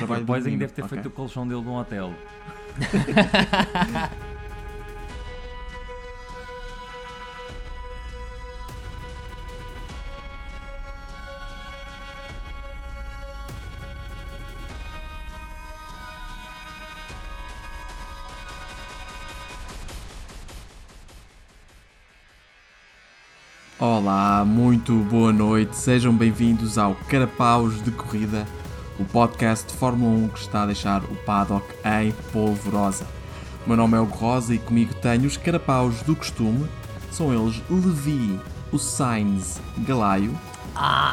trabalho Depois de ainda deve ter ok? feito o colchão dele num hotel. Olá, muito boa noite, sejam bem-vindos ao Carapaus de Corrida, o podcast de Fórmula 1 que está a deixar o paddock em polvorosa. O meu nome é Hugo Rosa e comigo tenho os carapaus do costume, são eles Levi, o Sainz Galaio.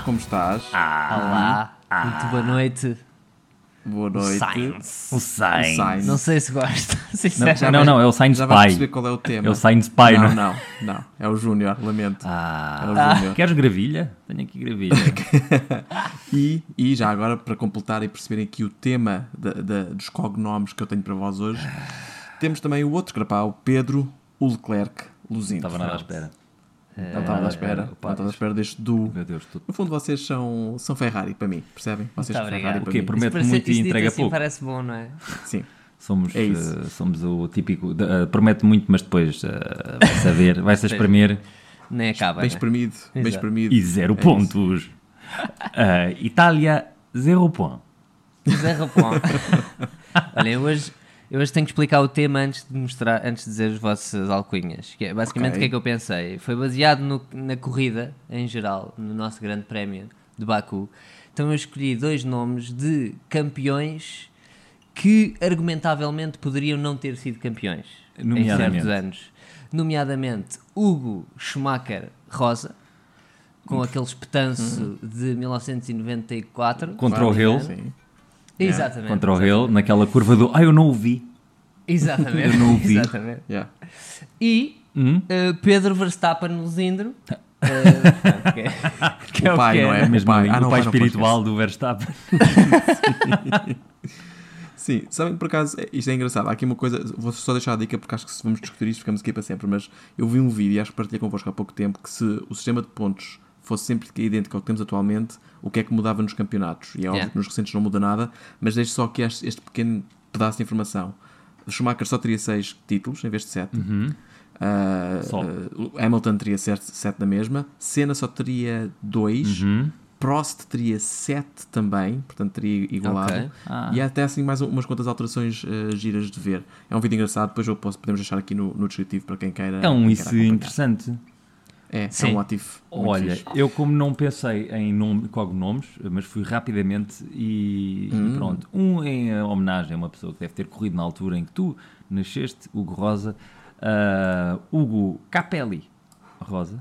Como estás? Olá, muito boa noite. Boa noite. Sainz. O Sainz. Sainz. Não sei se gosta, Não, não, não, é o Sainz Já vais perceber Pai. qual é o tema. É o Sainz Pai, não, não, não, não, é o Júnior, lamento. É Ah, o Júnior. queres gravilha? Tenho aqui gravilha. E, e já agora, para completar e perceberem aqui o tema da- da- dos cognomes que eu tenho para vós hoje, temos também o outro grapau, Pedro o Leclerc Luzindo. Não estava nada à espera. Não estava à espera. Era, Não estava à espera deste duo. Meu Deus, tu... No fundo, vocês são, são Ferrari para mim, percebem? Vocês Muito são. Ferrari O para quê? mim. Promete Parece- muito e entrega assim pouco. parece bom, não é? Sim. Somos, É eh, somos o típico. promete muito, mas depois eh, vai saber, vai-se a espremer Nem acaba. Bem né? espremido, bem espremido. e zero É pontos. Itália, zero ponto. Zé Rapon. Olhem, hoje, eu hoje tenho que explicar o tema antes de mostrar, antes de dizer as vossas alcunhas. Que é, basicamente Ok. o que é que eu pensei? Foi baseado no- na corrida em geral, no nosso grande prémio de Baku. Então eu escolhi dois nomes de campeões que argumentavelmente poderiam não ter sido campeões em certos anos. Nomeadamente Hugo Schumacher Rosa, com aquele espetanço de 1994. Contra o Hill. engano. Sim. Exatamente. Contra o Hill, naquela curva do. Ah, eu não o vi. Exatamente. Eu não o vi. Exatamente. Yeah. E Hum? uh, Pedro Verstappen no Zindro. uh, que é- O pai, que não é? É mesmo O pai. Ah, não, o pai o espiritual do Verstappen. Sim, sabem por acaso, é- isto é engraçado. Há aqui uma coisa, vou só deixar a dica porque acho que se vamos discutir isto ficamos aqui para sempre. Mas eu vi um vídeo e acho que partilhei convosco há pouco tempo que se o sistema de pontos fosse sempre idêntico ao que temos atualmente, o que é que mudava nos campeonatos? E é óbvio Yeah. que nos recentes não muda nada, mas deixo só aqui este, este pequeno pedaço de informação. O Schumacher só teria 6 títulos em vez de 7. Só. Hamilton teria 7 na mesma. Senna só teria 2. Uhum. Prost teria 7 também, portanto teria igualado. Ok. Ah. E há até assim mais umas quantas alterações eh, giras de ver. É um vídeo engraçado, depois eu posso, podemos deixar aqui no, no descritivo para quem queira. É um quem isso queira interessante. É, é Sim. um ativo. Olha, fixe. eu como não pensei em nome, cognomes, mas fui rapidamente e, e Hum. pronto. Um em eh, homenagem a uma pessoa que deve ter corrido na altura em que tu nasceste, Hugo Rosa. Ah, Hugo Capelli Rosa.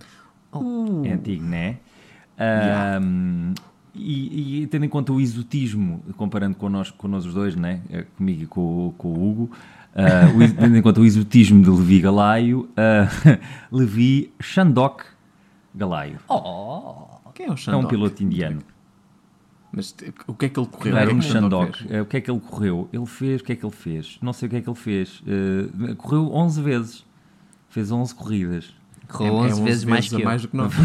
É antigo, não é? Ah, e, e tendo em conta o exotismo, comparando com nós, com nós os dois, né? Eh, comigo e com, com o Hugo, o ex- tendo em conta o exotismo de Levi Galaio, ah, Levi Shandok Galaio. Oh! Quem é o É um Shandok? piloto indiano. Mas o que é que ele correu? Não era O um que é que o Shandok. que é que ele correu? Ele fez, o que é que ele fez? Não sei o que é que ele fez. Eh, correu 11 vezes. Fez 11 corridas. Correu É- é 11 vezes mais que eu. mais do que nós.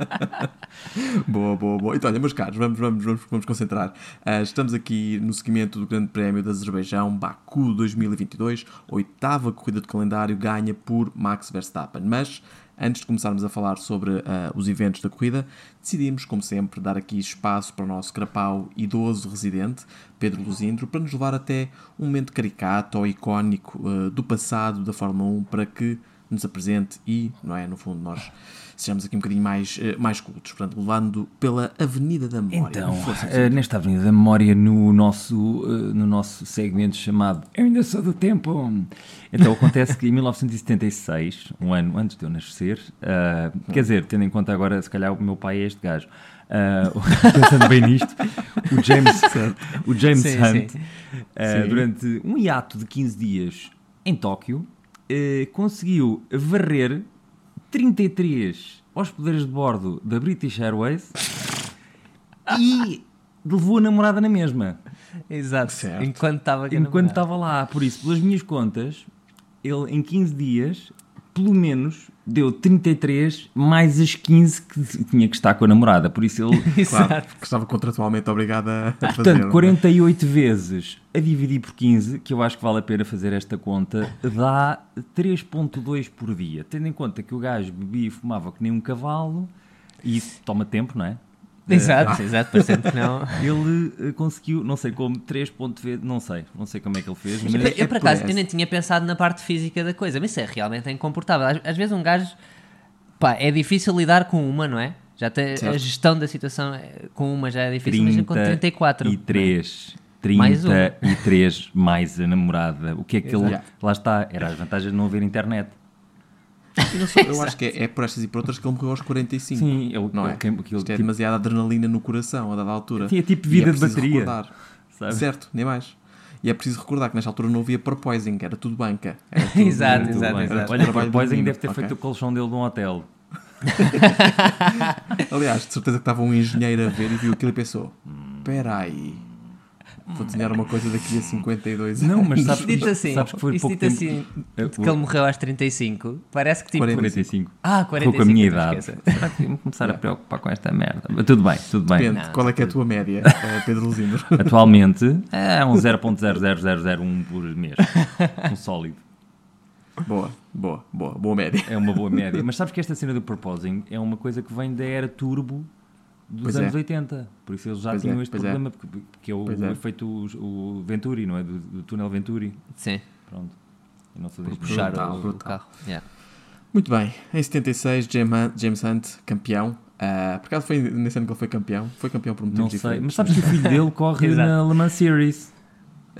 boa, boa, boa. Então, olha, meus caros, vamos, vamos, vamos, vamos concentrar. Ah, estamos aqui no seguimento do Grande Prémio do Azerbaijão, Baku 2022, oitava corrida de calendário ganha por Max Verstappen. Mas, antes de começarmos a falar sobre ah, os eventos da corrida, decidimos, como sempre, dar aqui espaço para o nosso crapau idoso residente, Pedro Luzindro, para nos levar até um momento caricato ou icónico ah, do passado da Fórmula 1 para que nos apresente e, não é, no fundo, nós sejamos aqui um bocadinho mais, eh, mais cultos, portanto, levando pela Avenida da Memória. Então, eh, nesta Avenida da Memória, no nosso, eh, no nosso segmento chamado Eu ainda sou do tempo. Então, acontece que em 1976, um ano antes de eu nascer, ah, quer dizer, tendo em conta agora, se calhar o meu pai é este gajo, ah, pensando bem nisto, o James, o James Sim, Hunt, sim. ah, Sim. durante um hiato de 15 dias em Tóquio, eh, conseguiu varrer 33 hospedeiros de bordo da British Airways e levou a namorada na mesma. Exato. Certo. Enquanto estava Enquanto estava lá. Por isso, pelas minhas contas, ele em 15 dias pelo menos deu 33 mais as 15 que tinha que estar com a namorada. Por isso ele. Claro, que estava contratualmente obrigado a fazer. Portanto, 48 vezes a dividir por 15, que eu acho que vale a pena fazer esta conta, dá 3,2 por dia. Tendo em conta que o gajo bebia e fumava que nem um cavalo, e isso toma tempo, não é? Exato, exato, parecendo que não. Ele eh, conseguiu, não sei como, 3 pontos, não sei, não sei como é que ele fez, mas Eu, eu, por é acaso, eu nem tinha pensado na parte física da coisa, mas isso é realmente incomportável. Às, às vezes um gajo, pá, é difícil lidar com uma, não é? Já tem, a gestão da situação é- com uma já é difícil, imagina com 34. E 3. Mais um. 33 mais a namorada. O que é que ele. Exato. Lá está, era as vantagens de não haver internet. Só- eu acho que é, é por estas e por outras que ele morreu aos 45. Sim, ele, não é? ele, aquilo, Isto é tipo, demasiada adrenalina no coração a dada altura. Tinha tipo E vida é de bateria, recordar. sabe? Certo, nem mais. E é preciso recordar que nesta altura não havia porpoising, era tudo banca. Era tudo- Exato, Tudo exato, bem. exato. Olha, ainda menino, deve ter ok. feito o colchão dele num hotel. Aliás, de certeza que estava um engenheiro a ver e viu aquilo e pensou: espera aí, vou desenhar uma coisa daqui a 52 anos. Não, mas sabes, Dito assim, sabes que foi pouco dito tempo. assim, que ele morreu aos 35, parece que tipo. 40. 45. Ah, Ficou 45. com a minha idade. Será que vou começar a preocupar com esta merda? Mas Tudo bem, tudo bem. Depende, Não, qual é que é a tua média, eh, Pedro Luzindo? Atualmente é um 0.00001 por mês. Um sólido. boa, boa, boa, boa média. É uma boa média. Mas sabes que esta cena do proposing é uma coisa que vem da era turbo dos Pois anos é. 80. Por isso eles já Pois tinham é, este pois é. problema, porque, porque é o, Pois o é. efeito o, Venturi, não é? Do, do túnel Venturi. Sim, Pronto. Eu não deste puxar Brutal, o, o brutal. carro. Yeah. Muito bem, em 76, James Hunt, James Hunt campeão. Ah, por acaso foi nesse ano que ele foi campeão? Foi campeão por motivos Não sei. diferentes. Mas sabes que o filho dele corre na Le Mans Series.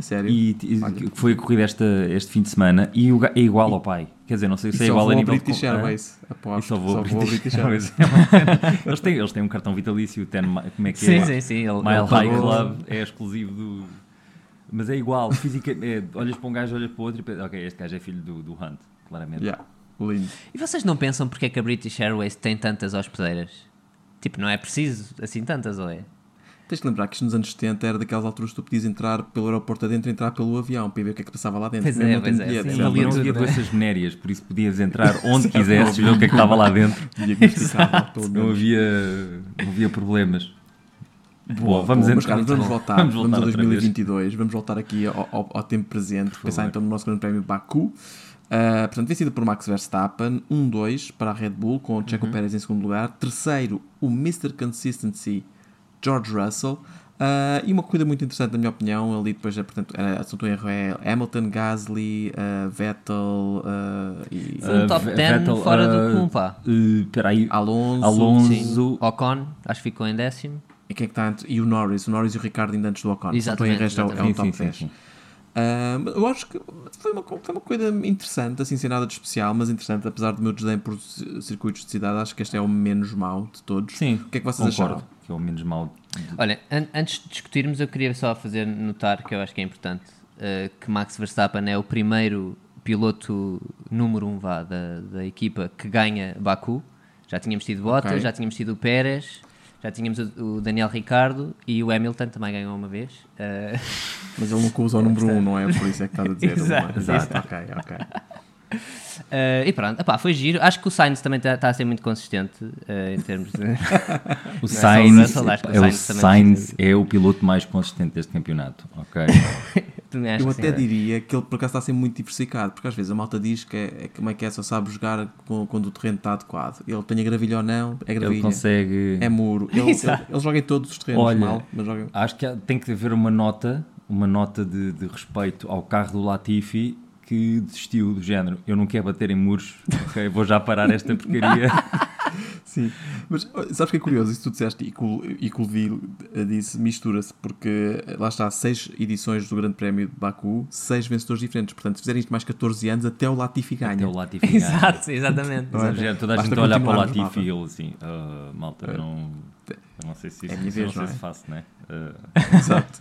A sério? E, e foi a corrida esta, este fim de semana e o, é igual ao pai. Quer dizer, não sei se é só igual a nível de British com- Hã? Airways. E Aposto. só vou ao ao British, Airways. Eles, têm, eles têm um cartão vitalício, ten, como é que Sim, é? sim, sim. Ele, Mile High Club é exclusivo do. Mas é igual, física, é, olhas para um gajo, olhas para o outro e pensas, ok, este gajo é filho do, do Hunt, claramente. Yeah, lindo. E vocês não pensam porque é que a British Airways tem tantas hospedeiras? Tipo, não é preciso assim tantas, ou é? Tens de lembrar que isto nos anos 70 era daquelas alturas que tu podias entrar pelo aeroporto adentro e entrar pelo avião para ver o que é que passava lá dentro. Pois Mesmo é, não tendo pois é, bilhete, sim. Valia não havia é? doenças venéreas, por isso podias entrar onde quisesses e ver o que é que estava lá dentro. Não havia, não havia problemas. Boa, vamos boa. entrar- Mas, cara, vamos bom. voltar, Vamos vamos, voltar a outra vez. 2022, vamos voltar aqui ao, ao- ao tempo presente, pensar favor. então no nosso grande prémio Baku. Uh, portanto, vencida por Max Verstappen, 1-2 para a Red Bull, com o Checo Uhum. Pérez em segundo lugar. Terceiro, o Mr. Consistency, George Russell. Uh, e uma corrida muito interessante, na minha opinião, ali depois, é, portanto, era, se não estou em erro, é Hamilton, Gasly, uh, Vettel uh, e Foi um Uh, top Ve- 10 Vettel, fora uh, do comum, pá. Uh, Espera aí, Alonso, Alonso. Sim. Ocon, acho que ficou em décimo. E quem é que está? E o Norris, o Norris e o Ricardo ainda antes do Ocon. Não estou em erro, este é, o- é um Sim, top sim, sim, 10. sim. Ah, mas eu acho que foi uma, foi uma coisa interessante, assim, sem nada de especial, mas interessante, apesar do meu desdém por ci- circuitos de cidade, acho que este é o menos mau de todos. Sim, O que é que vocês concordo, acharam? Que é o menos mau. Olha, an- antes de discutirmos, eu queria só fazer notar que eu acho que é importante eh, que Max Verstappen é o primeiro piloto número um vá, da, da equipa que ganha Baku. Já tínhamos tido Bottas, Ok. já tínhamos tido o Pérez, já tínhamos o, o Daniel Ricardo e o Hamilton também ganhou uma vez. Eh, Mas ele nunca usa o número 1, um, não é? Por isso é que estás a dizer. Exato, é? Exato, ok, ok. Eh, e pronto, epá, foi giro. Acho que o Sainz também está a ser muito consistente eh, em termos de. O é o Sainz, que o é, o Sainz também Sainz é o piloto mais consistente deste campeonato, ok? Eu até sim. diria que ele por acaso está a ser muito diversificado, porque às vezes a malta diz que é, é como é que é, só sabe jogar com- quando o terreno está adequado. Ele tem a gravilha ou não, é Ele gravilha, consegue... é muro. Ele, ele, ele joga em todos os terrenos Olha, mal, mas joga... Acho que tem que haver uma nota, uma nota de, de respeito ao carro do Latifi que desistiu do género. Eu não quero bater em muros, ok? Vou já parar esta porcaria. Sim, mas sabes que é curioso? Isso tu disseste e que o- Levi eh, disse mistura-se, porque eh, lá está, seis edições do Grande Prémio de Baku, seis vencedores diferentes. Portanto, se fizerem isto mais 14 anos, até o Latifi ganha. Até o Latifi ganha. Exato, exatamente. Não é? Toda a Basta gente olha para o Latifi e malta. ele assim, "Ah, malta, eu não, eu não sei se É isso não vez, sei não é? se faço, né? Ah, Exato.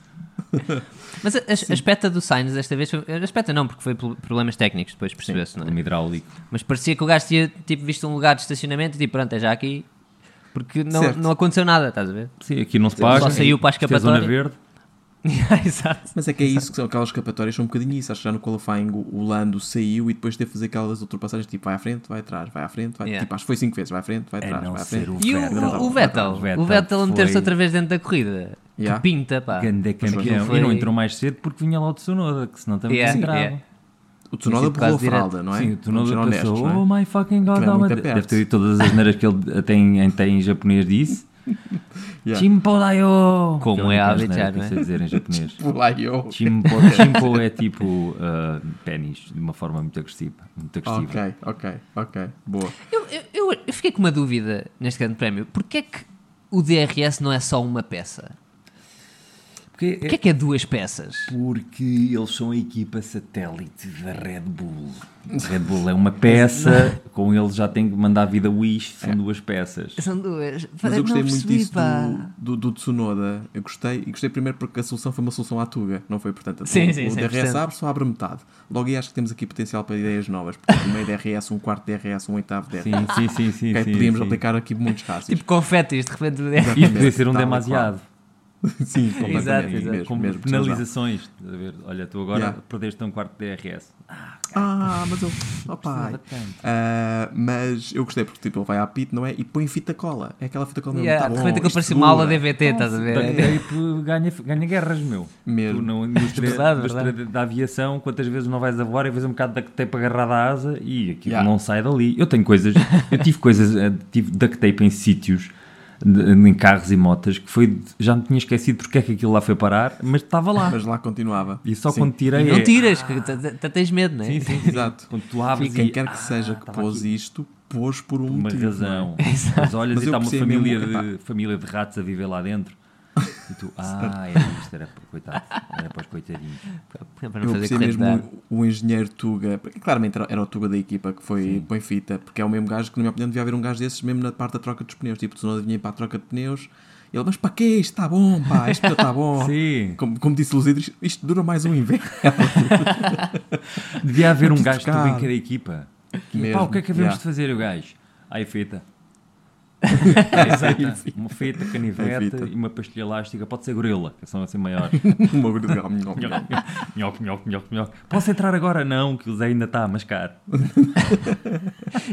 Mas a, a, espeta do Sainz desta vez foi. A espeta não, porque foi por problemas técnicos, depois percebeu-se, não é? hidráulico. Mas parecia que o gajo tinha tipo, visto um lugar de estacionamento e tipo, pronto, é já aqui. Porque não, Certo. não aconteceu nada, estás a ver? Sim, aqui não se Só paga. saiu para a é zona escapatória. verde. Exato. Mas é que é isso que são aquelas escapatórias, são um bocadinho isso. Acho que já no qualifying o o Lando saiu e depois teve que fazer aquelas ultrapassagens tipo vai à frente, vai atrás, vai à frente, vai. Yeah. Tipo, acho que foi 5 vezes, vai à frente, vai A atrás, não vai à frente. E o, Vettel. o, o Vettel, O Vettel Vettel meter-se foi- outra vez dentro da corrida. Yeah. Que pinta, pá. Ganda campeão. Foi- E não entrou mais cedo porque vinha lá o Tsunoda, que senão também Yeah, entrava. yeah. O Tsunoda borrou a fralda, não é? Sim, o Tsunoda passou, honestos, é? oh my fucking god, é oh my-" muito deve ter dito todas as neiras que ele tem, tem em japonês disse. Yeah. Chimpodayo! Como Que é a eu não é? dizer em japonês. Eu. Chimpo, chimpo é tipo uh, pênis, de uma forma muito agressiva. Muito agressiva. Ok, ok, ok. Boa. Eu, eu, eu- eu fiquei com uma dúvida neste grande prémio. Porquê é que o DRS não é só uma peça? Porque, Porquê é que é duas peças? porque eles são a equipa satélite da Red Bull. A Red Bull é uma peça, com eles já tem que mandar a vida Wish, são duas peças. São duas. Mas eu gostei não muito disso do, do, do Tsunoda. Eu gostei, e gostei primeiro porque a solução foi uma solução à Tuga, não foi? Portanto, Sim, o, sim, o 100%. DRS abre, só abre metade. Logo aí acho que temos aqui potencial para ideias novas, porque meio DRS, um quarto DRS, um oitavo DRS. Sim, sim, sim, sim. Sim, podíamos sim. aplicar aqui muitos rácios. Tipo confetes, de repente. o DRS. Isto podia ser um Tal e demasiado. Sim, completamente. Exato, exato. Mesmo, Com mesmo, penalizações. A ver? Olha, tu agora Yeah. perdeste um quarto de DRS. Ah, mas eu. Oh, tanto. Ah, mas eu gostei porque tipo, ele vai à pit, não é? E põe fita cola. É aquela fita cola mesmo. Yeah, tá de repente isto parecia uma aula. DVT, estás a ver? tape ganha, ganha guerras, meu. Mesmo. Tu na indústria, Verdade, indústria verdade. da aviação, quantas vezes não vais a voar e vês um bocado de duct tape agarrado à asa e aquilo Yeah. não sai dali. Eu tenho coisas, eu tive coisas, eh, tive duct tape em sítios, em carros e motas, que foi, já me tinha esquecido porque é que aquilo lá foi parar, mas estava lá. Mas lá continuava. E só Sim. quando tirei Não é- tiras, que t- tens medo, não é? Sim, sim. Exato. Quando tu abres E quem e- quer que seja Ah, que estava pôs aqui. isto, pôs por um uma motivo. razão. é? Mas olhas Mas e está uma família, mesmo, de, epá. família de ratos a viver lá dentro. E tu, ah, era isto, era para, coitado, era para os coitadinhos. Para não Eu fazer mesmo o, o engenheiro Tuga, porque claramente era, era o Tuga da equipa que foi põe fita, porque é o mesmo gajo que, na minha opinião, devia haver um gajo desses mesmo na parte da troca dos pneus. Tipo, tu não vinha para a troca de pneus, ele, mas para quê? Isto está bom, pá, isto está bom. Sim. Como, como disse o Luzido, isto, isto dura mais um inverno. Devia haver um gajo que bem cada equipa. Pá, o que é que havemos yeah. de fazer, o gajo? Ai, fita. Ai, fita. Uma fita, canivete Ai, fita. e uma pastilha elástica. Pode ser gorila, que são assim maiores. Uma galo, Nhoque, nhoque, nhoque, nhoque. Posso entrar agora? Não, que o Zé ainda está a mascar.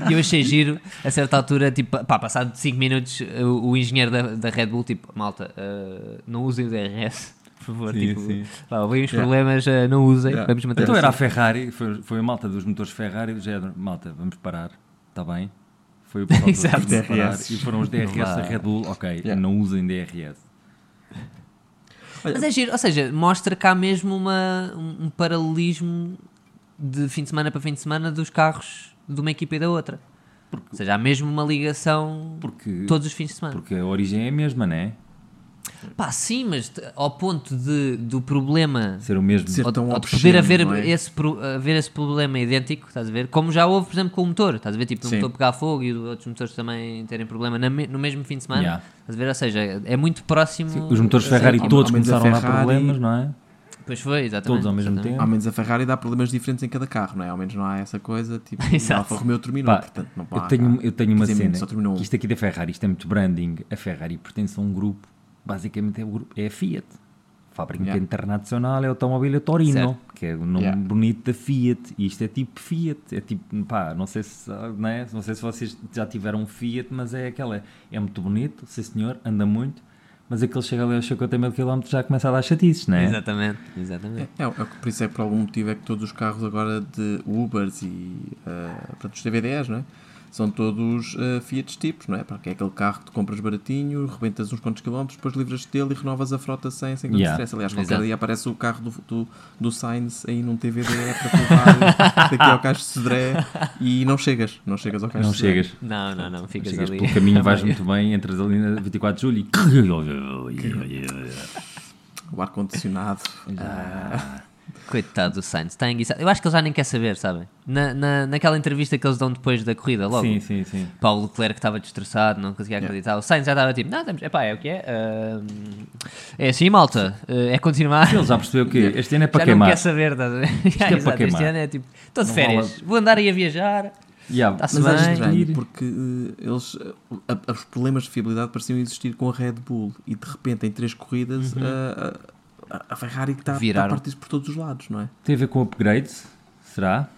E eu achei giro, a certa altura, tipo, pá, passado 5 minutos, o, o engenheiro da, da Red Bull, tipo, malta, eh, não usem o DRS, por favor. Sim, tipo, sim. pá, houve uns Yeah. problemas, eh, não usem, Yeah. vamos manter Então assim. era a Ferrari, foi, foi a malta dos motores Ferrari, do género, malta, vamos parar, está bem? Foi o pessoal Exato. parar. DRS. E foram os DRS da Red Bull, ok, Yeah. não usem DRS. Mas é giro, ou seja, mostra cá mesmo uma, um, paralelismo de fim de semana para fim de semana dos carros de uma equipa e da outra. Ou seja, há mesmo uma ligação Porque, todos os fins de semana. porque a origem é a mesma, não é? Pá, sim, mas ao ponto de, do problema Ser o mesmo. Ser tão ou de obsceno, poder haver é? esse, haver esse problema idêntico, estás a ver? Como já houve, por exemplo, com o motor, estás a ver? Tipo, o Sim. motor pegar fogo e outros motores também terem problema no mesmo fim de semana, Yeah. estás a ver? Ou seja, é muito próximo. Sim, os motores Ferrari todos a começaram a dar problemas, não é? Pois foi, exatamente. Todos ao mesmo exatamente. tempo. Ao menos a Ferrari dá problemas diferentes em cada carro, não é? Ao menos não há essa coisa, tipo, o Exato. Alfa Romeo terminou, Pá, portanto não eu há tenho, eu tenho uma cena, só terminou um. que isto aqui da Ferrari, isto é muito branding. A Ferrari pertence a um grupo, basicamente é, grupo, é a Fiat. Fábrica Yeah. Internacional é Automóvel Torino, Certo. que é o nome Yeah. bonito da Fiat. E isto é tipo Fiat, é tipo, pá, não sei se, não, é? não sei se vocês já tiveram um Fiat, mas é aquela, é muito bonito, sim senhor, anda muito, mas aquele chega ali aos 50 mil km já começa a dar chatices, não é? Exatamente, exatamente. É, é, é, por isso é que por algum motivo é que todos os carros agora de Ubers e uh, portanto, os TVDs, não é? São todos uh, Fiat tipos, não é? Porque é aquele carro que tu compras baratinho, rebentas uns quantos quilómetros, depois livras-te dele e renovas a frota sem, sem grande Yeah. stress. Aliás, qualquer Exato. dia aparece o carro do, do, do Sainz aí num TVD para te levar daqui ao Cais de Cedré e não chegas, não chegas ao Cais Não de Cedré. chegas. Não, não, não, ficas Chegas ali. pelo caminho, vais muito bem, entras ali na 24 de julho e... O ar-condicionado. Ah. Coitado do Sainz, está enguiçado. Eu acho que ele já nem quer saber, sabem? Na, na, naquela entrevista que eles dão depois da corrida, logo. Sim, sim, sim. Paulo Leclerc estava destroçado, não conseguia acreditar. O Sainz já estava tipo, não, estamos, epá, é o que é. Ahm, é assim, malta, eh, é continuar. Ele já percebeu que este ano é para já não queimar. quer saber, estás a ver? Já, é para exato, este queimar. ano é tipo, estou de Não férias, vale vou andar aí a viajar. Yeah, Mas é bem. estranho, Ir. porque eh, eles, eh, a- a- os problemas de fiabilidade pareciam existir com a Red Bull e de repente em três corridas Uhum. eh, a- a Ferrari que está está a Viraram. partir por todos os lados, não é? Tem a ver com upgrades? Será?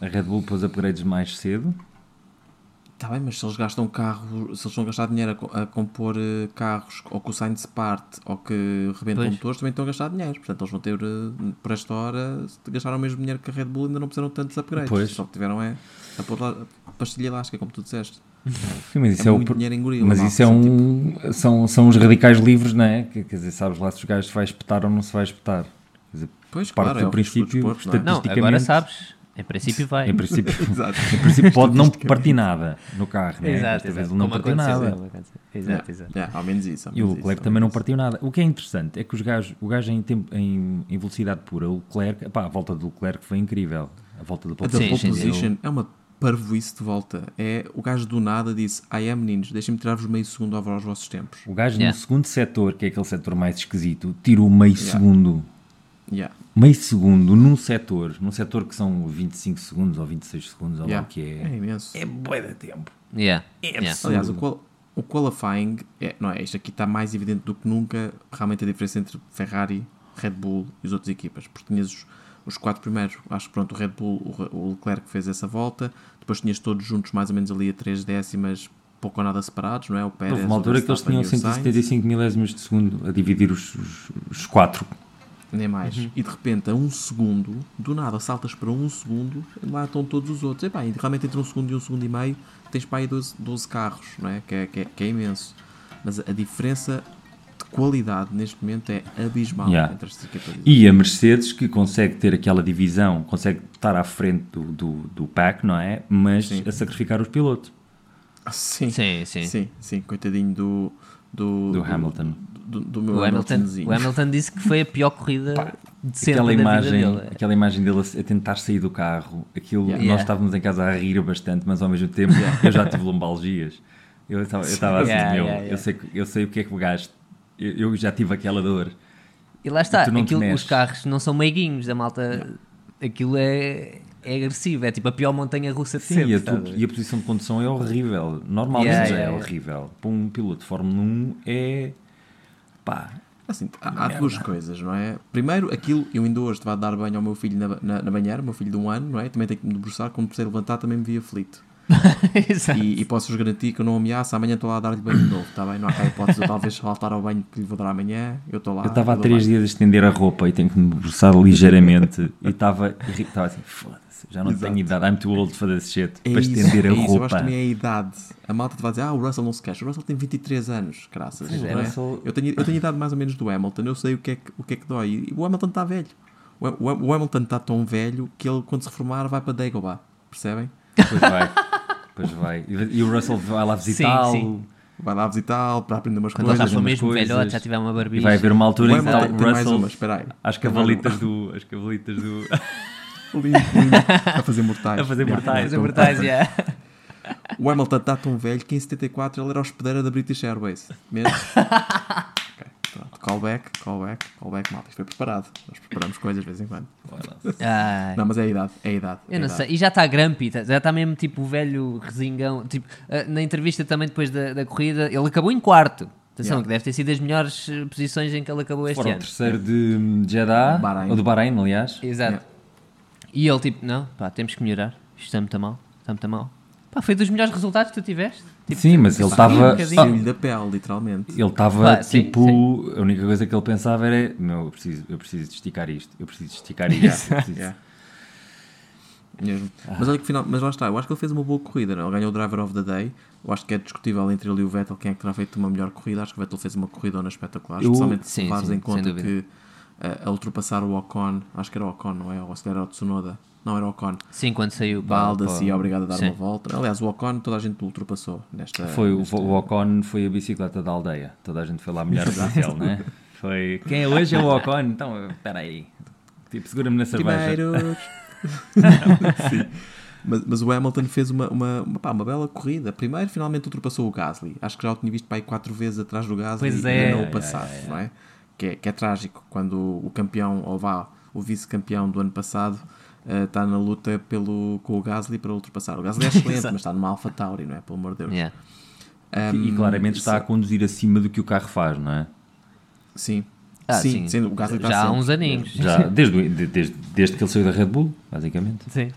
A Red Bull pôs upgrades mais cedo? Está bem, mas se eles gastam carro, se eles vão gastar dinheiro a, a compor eh, carros ou que o Sainz parte ou que rebentam Pois. motores, também estão a gastar dinheiro. Portanto, eles vão ter, eh, por esta hora, se gastaram o mesmo dinheiro que a Red Bull ainda não precisaram tantos upgrades. Pois. Só que tiveram é a pôr lá a pastilha elástica, como tu disseste. Sim, mas isso É é, o muito pro- dinheiro em gorila, Mas malta, isso é um. São, são os radicais livres, não é? Que- Quer dizer, sabes lá se os gajos se vai espetar ou não se vai espetar. Quer dizer, Pois, parte claro, do é o princípio, não é? Não, Estatisticamente- agora sabes. Em princípio vai. em princípio, Exato. em princípio pode não partir nada no carro, né? Exato, exato. não Como partiu nada. como aconteceu. Exato, exato. Yeah, ao menos isso. ao E o Leclerc também não partiu nada. O que é interessante é que os gajos, o gajo em, tempo, em, em velocidade pura, o Leclerc, pá, a volta do Leclerc foi incrível. A volta do pole da Sim, pole position é uma parvoíce de volta. É, o gajo do nada disse: I am meninos, deixem-me tirar-vos meio segundo aos vossos tempos. O gajo Yeah. no segundo setor, que é aquele setor mais esquisito, tirou meio segundo. Yeah. Meio segundo num setor, num setor que são 25 segundos ou 26 segundos, ou lá Yeah. o que É é. imenso. É bué de tempo. Yeah. É yeah. absurdo. Aliás, o, qual- o qualifying, é, não é? Isto aqui está mais evidente do que nunca, realmente a diferença entre Ferrari, Red Bull e as outras equipas. Porque tinhas os, os quatro primeiros, acho que pronto, o Red Bull, o, Leclerc fez essa volta, depois tinhas todos juntos mais ou menos ali a três décimas, pouco ou nada separados, não é? O Pérez, Houve uma o altura que eles tinham e o Sainz. 175 milésimos de segundo a dividir os, os, os quatro. Nem mais. Uhum. E de repente, a um segundo, do nada, saltas para um segundo, lá estão todos os outros. E, pá, e realmente entre um segundo e um segundo e meio, tens para aí 12, 12 carros, não é? Que, é, que, é, que é imenso. Mas a diferença qualidade neste momento é abismal Yeah. entre estas equipas. E a Mercedes, que consegue ter aquela divisão, consegue estar à frente do, do, do pack, não é? Mas Sim. a sacrificar os pilotos. Ah, Sim, Sim, sim. sim, sim, coitadinho do. Do, Do Hamilton. Do, do meu O Hamilton, o Hamilton disse que foi a pior corrida de sempre Aquela da imagem, vida dele. aquela imagem dele a, a tentar sair do carro, aquilo, Yeah. nós Yeah. estávamos em casa a rir bastante, mas ao mesmo tempo eu já tive lombalgias. Eu estava assim, Yeah, meu, yeah, yeah. Eu, sei, eu sei o que é que o gajo. Eu, eu já tive aquela dor. E lá está, não te aquilo, os carros não são meiguinhos da malta. Aquilo é, é agressivo, é tipo a pior montanha russa de Sim, sempre. e, a tu- a e a posição de condução é horrível. Normalmente Yeah, já yeah, é yeah. horrível. Para um piloto de Fórmula 1 é. pá. Assim, há, há duas coisas, não é? Primeiro, aquilo, eu ainda hoje estava a dar banho ao meu filho na, na, na banheira, o meu filho de um ano, não é? Também tenho que me debruçar, quando precisei levantar também me via aflito. E, e posso-vos garantir que eu não ameaço, amanhã estou lá a dar-lhe banho de novo, está bem? Não há cá hipótese de eu talvez saltar ao banho que lhe vou dar amanhã, eu estou lá. Eu estava há três dias a estender a roupa e tenho que me debruçar ligeiramente. e estava assim, foda-se, já não Exato. tenho idade, I'm too old for this shit. É para isso, estender é a isso, eu acho que roupa. também é a idade. A malta te vai dizer, ah, o Russell não se queixa. O Russell tem 23 anos, graças. Sim, é? Russell- eu, tenho, eu tenho idade mais ou menos do Hamilton, eu sei o que é que, o que, é que dói. E o Hamilton está velho. O, o- o Hamilton está tão velho que ele, quando se reformar, vai para Dagobah. Percebem? Pois vai. Pois vai. E e o Russell vai lá visitá-lo. Vai lá visitá-lo para aprender umas Quando coisas. já for mesmo coisas. velhote, já tiver uma E barbicha. vai haver uma altura em que está o Russell uma, espera aí. às cavalitas do. Às cavalitas do. A fazer mortais. A fazer Yeah, mortais. Fazer então, mortais, já. O Hamilton está tão velho que em 74 ele era hospedeira da British Airways. Mesmo? Callback, callback, callback, malta. Isto foi preparado. Nós preparamos coisas de vez em quando. Ai. Não, mas é a idade, é a idade. é Eu a não idade. sei, e já está grumpy, tá- já está mesmo tipo o velho resingão. Tipo, ah, na entrevista também depois da, da corrida, ele acabou em quarto. Atenção, Yeah. que deve ter sido as melhores eh, posições em que ele acabou este Fora o ano. terceiro de Jeddah, Bahrein. ou do Bahrein, aliás. Exato. Yeah. E ele tipo, não, pá, temos que melhorar. Isto está muito mal, está muito mal. Pá, foi dos melhores resultados que tu tiveste. Tipo, Sim, mas ele estava. um da pele, literalmente. Ele estava Pá, sim, tipo. A única coisa que ele pensava era: Meu, eu preciso, eu preciso de esticar isto, eu preciso de esticar isto. Yeah. Mesmo. Mas olha que final, mas lá está, eu acho que ele fez uma boa corrida, não? é? ele ganhou o Driver of the Day. Eu acho que é discutível entre ele e o Vettel quem é que terá feito uma melhor corrida. Acho que o Vettel fez uma corridona espetacular, Eu- especialmente se levares em sem conta que eh, a ultrapassar o Ocon, acho que era o Ocon, não é? Ou se era o Tsunoda, não era o Ocon. Sim, quando saiu Balda é obrigado a dar Sim. uma volta. Aliás, o Ocon toda a gente ultrapassou nesta. Foi o, nesta- o Ocon foi a bicicleta da aldeia. Toda a gente foi lá molhar o pincel, né? Foi. Quem é hoje é o Ocon? Então, espera aí. Tipo, segura-me na cerveja. Sim. Mas, mas o Hamilton fez uma, uma, uma, pá, uma bela corrida. Primeiro, finalmente ultrapassou o Gasly. Acho que já o tinha visto para aí quatro vezes atrás do Gasly Pois e é. não É, o passar, não é? Que, é? que é trágico quando o campeão, ou vá, o vice-campeão do ano passado eh, está na luta pelo, com o Gasly para ultrapassar. O Gasly é excelente, mas está numa Alpha Tauri, não é? Pelo amor de Deus. Yeah. E claramente está a conduzir acima do que o carro faz, não é? Sim. Ah, sim, sim, o Gasly está já há sempre. uns aninhos. Já, desde, desde, desde que ele saiu da Red Bull, basicamente. Sim.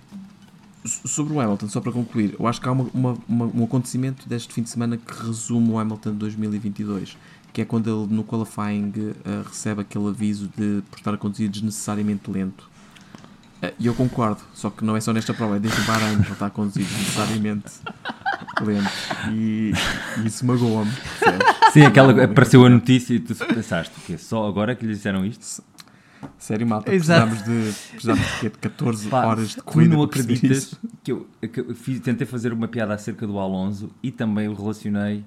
So- Sobre o Hamilton, só para concluir, eu acho que há uma, uma- uma- um acontecimento deste fim de semana que resume o Hamilton 2022, que é quando ele no qualifying eh, recebe aquele aviso de por estar a conduzir desnecessariamente lento. E eu concordo, só que não é só nesta prova, é desde o Bahrein que ele está a conduzir desnecessariamente lento. E, e isso magoa-me. Sim, aquela apareceu a notícia e tu pensaste que só agora que lhe disseram isto? Sério, malta, Exato. precisamos de, precisamos de, quê? de 14 Pá, horas de tu corrida não para perceber acreditas que eu, que eu fiz- tentei fazer uma piada acerca do Alonso e também o relacionei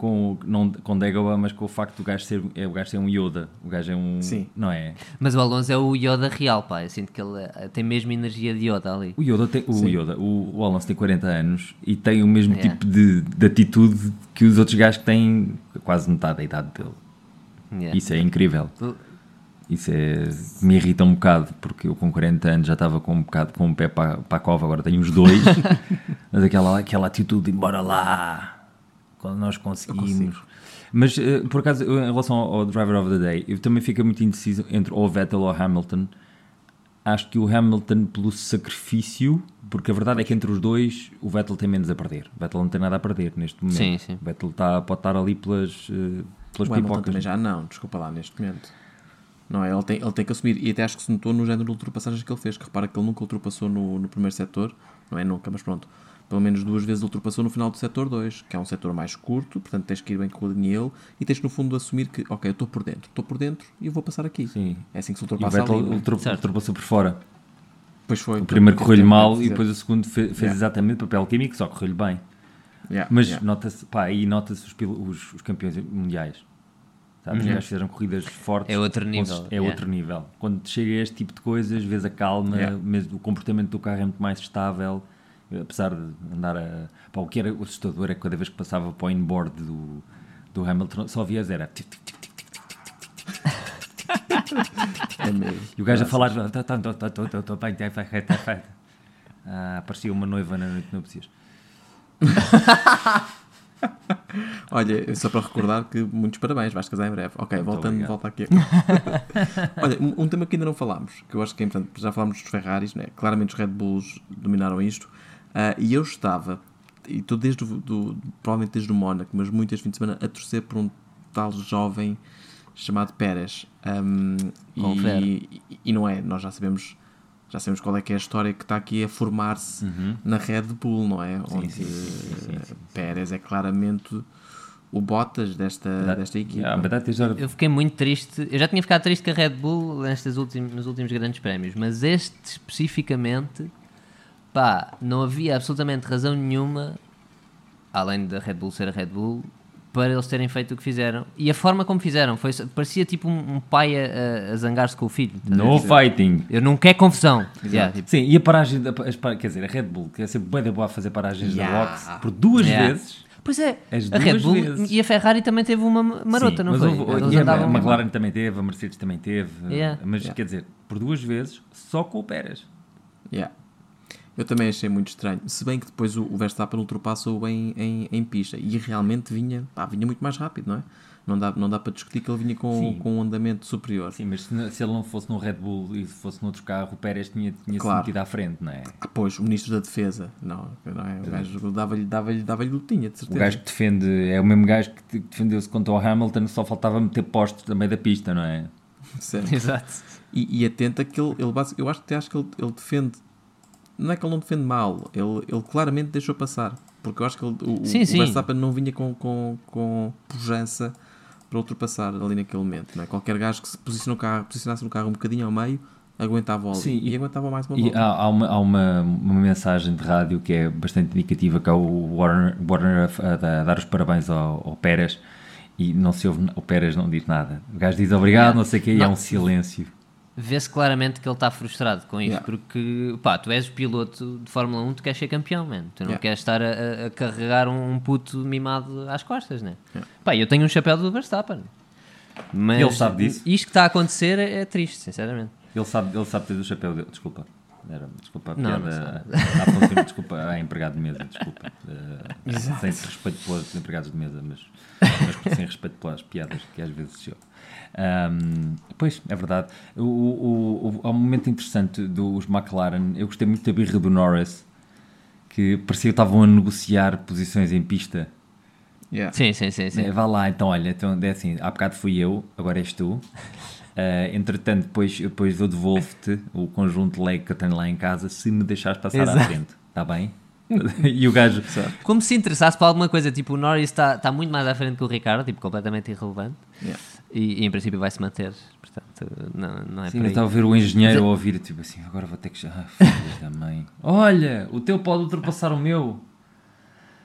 com, o- não, com Dagobah, mas com o facto do gajo ser, é, o gajo ser um Yoda. O gajo é um. Sim. Não é? Mas o Alonso é o Yoda real, pá. Eu sinto que ele eh, tem mesmo energia de Yoda ali. O Yoda tem, o, Sim. Yoda, o, o Alonso tem 40 anos e tem o mesmo Yeah. tipo de, de atitude que os outros gajos que têm quase metade da idade dele. Yeah. Isso é incrível. Isso é, me irrita um bocado, porque eu com 40 anos já estava com um bocado com o pé para, para a cova, agora tenho os dois. mas aquela, aquela atitude de embora lá, nós conseguimos. Mas eh, por acaso, em relação ao, ao Driver of the Day, eu também fico muito indeciso entre ou Vettel ou Hamilton. Acho que o Hamilton, pelo sacrifício, porque a verdade é que entre os dois o Vettel tem menos a perder. O Vettel não tem nada a perder neste momento. Sim, sim. O Vettel está, pode estar ali pelas, eh, pelas O pipocas. também já não, desculpa lá, neste momento. Não é? Ele tem, ele tem que assumir, e até acho que se notou no género de ultrapassagens que ele fez, que repara que ele nunca ultrapassou no, no primeiro setor, não é nunca, mas pronto, pelo menos duas vezes ultrapassou no final do setor 2, que é um setor mais curto, portanto tens que ir bem com linha ele, e tens que no fundo assumir que, ok, eu estou por dentro, estou por dentro e eu vou passar aqui. Sim. É assim que se E o ultrapassa Vettel é? ultra- ultrapassou por fora. Pois foi. O primeiro correu-lhe mal e depois o segundo fe- fez, Yeah. exatamente papel químico, só correu-lhe bem. Yeah, Mas yeah. nota-se, pá, aí nota-se os, os- os campeões mundiais. Sabes? Os Uhum. gajos fizeram corridas fortes. É outro nível, É yeah. outro nível. Quando chega a este tipo de coisas, vês a calma, Yeah. mesmo o comportamento do carro é muito mais estável apesar de andar a. Pá, o que era assustador é que cada vez que passava para o inboard do, do Hamilton, só vias era. e o gajo a falar. Ah, parecia uma noiva na noite de núpcias. Olha, só para recordar que muitos parabéns, vais casar em breve. Ok, voltando, volta aqui. Olha, um, um, tema que ainda não falámos, que eu acho que é importante, já falámos dos Ferraris, né? claramente os Red Bulls dominaram isto ah, e eu estava, e estou desde do, provavelmente desde o Mónaco, mas muitas fins de semana, a torcer por um tal jovem chamado Pérez. Confere. e, e, e não é, nós já sabemos. Já sabemos qual é que é a história que está aqui a formar-se na Red Bull, não é? Onde Uhum. sim, sim, sim, sim. Pérez é claramente o Bottas desta, desta equipa. Ah, Eu fiquei muito triste. Eu já tinha ficado triste com a Red Bull nestes últimos, nos últimos grandes prémios, mas este especificamente, pá, não havia absolutamente razão nenhuma, além da Red Bull ser a Red Bull, para eles terem feito o que fizeram. E a forma como fizeram, foi, parecia tipo um, um pai a, a- zangar-se com o filho. ver? No fighting. Eu não quero confusão. Yeah, tipo, Sim, e a paragem, da, quer dizer, a Red Bull, que é sempre bem da boa a fazer paragens Yeah. da box, por duas Yeah. vezes. Pois é, As a Red Bull vezes. e a Ferrari também teve uma marota, Sim, não mas foi? houve- e a, a McLaren também teve, a Mercedes também teve, Yeah. mas Yeah. quer dizer, por duas vezes, só com o Pérez. Yeah. Eu também achei muito estranho. Se bem que depois o, o Verstappen ultrapassou em, em, em pista e realmente vinha, pá, vinha muito mais rápido, não é? Não dá, não dá para discutir que ele vinha com, Sim. com um andamento superior. Sim, mas se, se ele não fosse no Red Bull e se fosse noutro carro, o Pérez tinha, tinha Claro. se metido à frente, não é? Ah, pois, o Ministro da Defesa. Não, não é? O gajo dava-lhe dava dava lutinha, de O certeza. gajo que defende, é o mesmo gajo que defendeu-se contra o Hamilton, só faltava meter postos no meio da pista, não é? Certo. Exato. E, e atenta que ele, ele eu acho que acho que ele, ele defende. Não é que ele não defende mal, ele, ele claramente deixou passar. Porque eu acho que ele, o, o- Sim, o sim. Verstappen não vinha com, com, com pujança para ultrapassar ali naquele momento. Não é? Qualquer gajo que se posicione no carro, posicionasse no carro um bocadinho ao meio aguentava ali. Sim, e, e- aguentava mais uma volta. há, há uma, há uma, uma mensagem de rádio que é bastante indicativa, que é o Warner, Warner a, a- a dar os parabéns ao, ao Pérez e não se ouve, o Pérez não diz nada. O gajo diz obrigado, não sei o quê, e há Não. um silêncio. Vê-se claramente que ele está frustrado com isto, Yeah. porque pá, tu és o piloto de Fórmula 1, tu queres ser campeão, man. tu não Yeah. queres estar a, a- a carregar um, puto mimado às costas, né? Yeah. Pá, eu tenho um chapéu do Verstappen, mas Ele sabe disso? isto que está a acontecer é, é triste, sinceramente. Ele sabe, ele sabe ter o chapéu dele, desculpa. Era, desculpa a Não, não piada à funcionária, desculpa à empregado de mesa, desculpa. Eh, sem respeito pelos empregados de mesa, mas, mas sem respeito pelas piadas que às vezes se ouve. Ahm, pois, é verdade. O, o, o, há um momento interessante dos McLaren. Eu gostei muito da birra do Norris, que parecia que estavam a negociar posições em pista. Yeah. Sim, sim, sim. sim. É, Vá lá, então, olha, então, é assim, há bocado fui eu, agora és tu. Ah, entretanto, depois, depois eu devolvo-te o conjunto de leg que eu tenho lá em casa se me deixares passar à Exato. frente. Está bem? e o gajo, Como se interessasse para alguma coisa, tipo, o Norris está está muito mais à frente que o Ricardo, tipo, completamente irrelevante. Yeah. E, e em princípio vai se manter. Portanto, não, não é Sim, estava a ver o engenheiro a ouvir, tipo assim, agora vou ter que. Ah, da mãe. Olha, o teu pode ultrapassar o meu.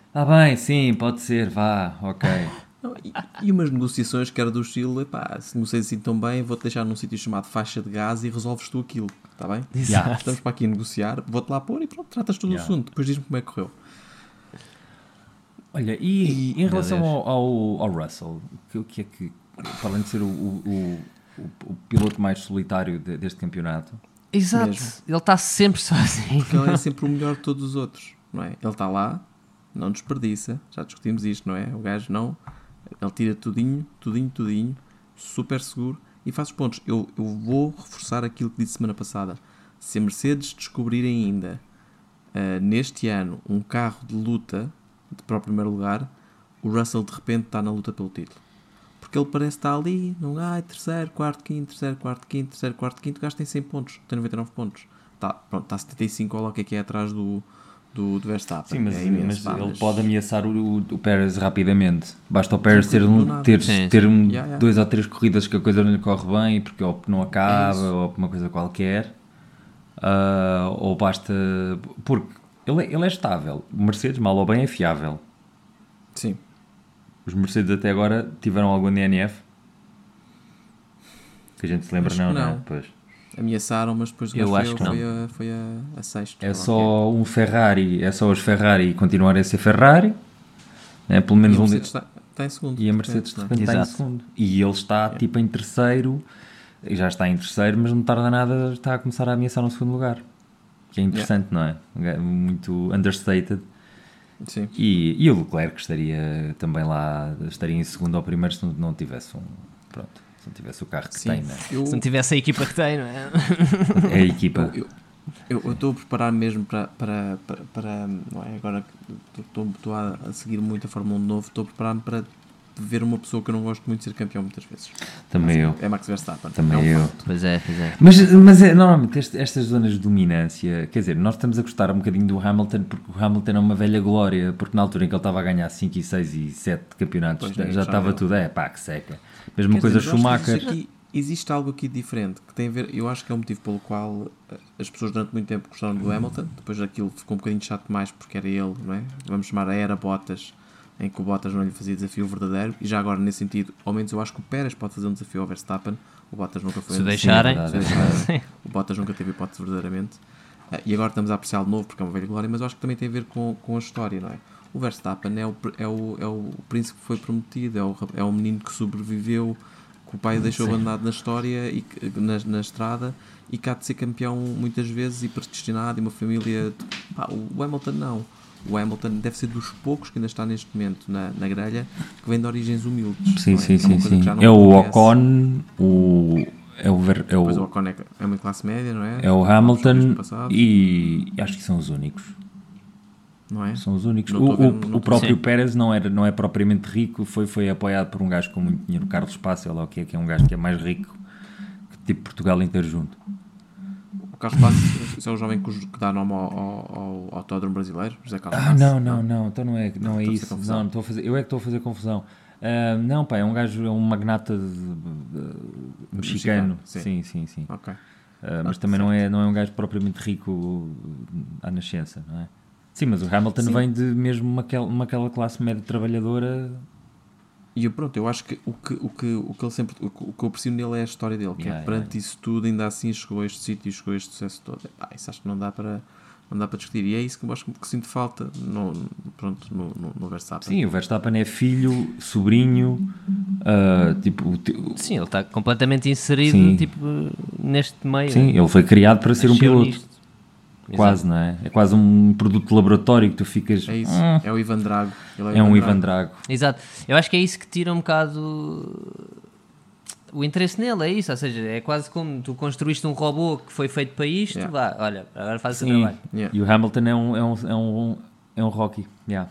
Está bem, sim, pode ser, vá, ok. E, e umas negociações que era do estilo, epá, se não sei assim tão bem, vou-te deixar num sítio chamado faixa de gás e resolves tu aquilo, está bem? Yeah. Estamos para aqui a negociar, vou-te lá pôr e pronto, tratas tu do Yeah. assunto, depois diz-me como é que correu. Olha, e, em relação ao, ao, ao Russell, o que, o que é que, para além de ser o, o, o, o- piloto mais solitário de- deste campeonato, Exato, Mesmo. ele está sempre sozinho. Porque ele é sempre o melhor de todos os outros, não é? Ele está lá, não desperdiça, já discutimos isto, não é? O gajo não, ele tira tudinho, tudinho, tudinho, super seguro e faz os pontos. Eu, eu vou reforçar aquilo que disse semana passada. Se a Mercedes descobrir ainda ah, neste ano um carro de luta de- para o primeiro lugar, o Russell de repente está na luta pelo título. Porque ele parece estar ali, não ai, terceiro, quarto, quinto, terceiro, quarto, quinto, terceiro, quarto, quinto, o gajo tem 100 pontos, tem 99 pontos. Tá, pronto, está 75, olha lá o que é que é atrás do, do, do Verstappen. sim, mas, é imenso, mas pá, ele mas- pode ameaçar o, o Pérez rapidamente. Basta o Pérez ter, um, ter, Sim, ter um, Yeah, yeah. dois ou três corridas que a coisa não lhe corre bem, porque ou não acaba, É ou uma coisa qualquer, Ah, ou basta. Porque ele é, ele é estável. O Mercedes, mal ou bem, é fiável. Sim. Os Mercedes até agora tiveram algum DNF? Que a gente se lembra, não, não é? não. Pois. Ameaçaram, mas depois o Eu acho foi, que não. foi, a, foi a, a sexto. É só um Ferrari, é só os Ferrari continuarem a ser Ferrari, né? pelo menos. E um Mercedes está, está em segundo. e a de Mercedes de repente, repente está em segundo. E ele está tipo em terceiro, e já está em terceiro, mas não tarda nada, está a começar a ameaçar no segundo lugar. Que é interessante, não é? Muito understated. Sim. E, e o Leclerc estaria também lá, estaria em segundo ou primeiro se não, não tivesse um. Pronto, se não tivesse o carro que Sim. tem, né? Eu, Se não tivesse a equipa que tem, não é? É a equipa. Eu- Eu eu estou a preparar mesmo para, para, para, para- não é? Agora que estou- a seguir muito a Fórmula 1 de novo, estou a preparar-me para ver uma pessoa que eu não gosto muito de ser campeão muitas vezes. Também eu. É Max Verstappen. Também é um eu. facto. Pois é, pois é. Mas, mas é, normalmente este- estas zonas de dominância, quer dizer, nós estamos a gostar um bocadinho do Hamilton porque o Hamilton é uma velha glória, porque na altura em que ele estava a ganhar 5 e 6 e 7 campeonatos Pois, já, já estava tudo, é pá, que seca. Mesma Quer coisa dizer, Schumacher. existe, aqui- existe algo aqui diferente que tem a ver. Eu acho que é o motivo pelo qual eh, as pessoas durante muito tempo gostaram do Hamilton. Depois aquilo ficou um bocadinho chato demais porque era ele, não é? Vamos chamar a era Bottas, em que o Bottas não lhe fazia desafio verdadeiro. E já agora, nesse sentido, ao menos eu acho que o Pérez pode fazer um desafio ao Verstappen. O Bottas nunca foi Se deixarem. Se deixarem. O Bottas nunca teve hipótese verdadeiramente. Eh, e agora estamos a apreciar de novo porque é uma velha glória, mas eu acho que também tem a ver com, com a história, não é? O Verstappen é o, é o, é o príncipe que foi prometido, é o, é o menino que sobreviveu, que o pai deixou abandonado na história, e na, na estrada, e há de ser campeão muitas vezes e predestinado, e uma família. de- pá, o Hamilton não. O Hamilton deve ser dos poucos que ainda está neste momento na, na grelha que vem de origens humildes. Sim, é? sim, É sim, sim. É o. Ocon, o, é o, Ver- é o o, Ocon é, é uma classe média, não é? é o Hamilton e acho que são os únicos. Não é? São os únicos. Não O, ver, o- o próprio Sim. Pérez não, era, não é propriamente rico, foi, foi apoiado por um gajo com muito dinheiro, Carlos Passa, lá o que é, que é um gajo que é mais rico que tipo Portugal inteiro junto. Carlos Passos esse é o jovem que dá nome ao, ao, ao autódromo brasileiro, José Carlos Ah, Passos, não, não, não, então não é, não Não, é estou a fazer isso. confusão. Não, estou a fazer, eu é que estou a fazer confusão. Ah, não, pá, é um gajo, é um magnata de- de- mexicano. Mexicano, sim. Sim, sim, sim. Ok. Ah, mas Ah, também não é, não é um gajo propriamente rico à nascença, não é? Sim, mas o Hamilton Sim. vem de mesmo uma, uma aquela classe média trabalhadora. E eu, pronto, eu acho que o que, o que, o que ele sempre o que, o que eu aprecio nele é a história dele, que Yeah, é perante isso tudo, ainda assim chegou a este sítio e chegou a este sucesso todo. Epá, isso acho que não dá para não dá para discutir. E é isso que eu acho que, sinto falta no, pronto, no, no, no Verstappen. Sim, o Verstappen é filho, sobrinho, ah, tipo, Sim, ele está completamente inserido Sim. tipo, neste meio. sim, ele foi criado para ser um piloto. nisto. Quase, não é? É quase um produto de laboratório que tu ficas. É isso, "Hum, é o Ivan Drago. Ele é um Ivan Drago. Exato. Eu acho que é isso que tira um bocado o interesse nele é isso, ou seja, é quase como tu construíste um robô que foi feito para isto, Yeah. vá, olha, agora faz o trabalho. Yeah. E o Hamilton é um, é um, é um, é um Rocky. Yeah.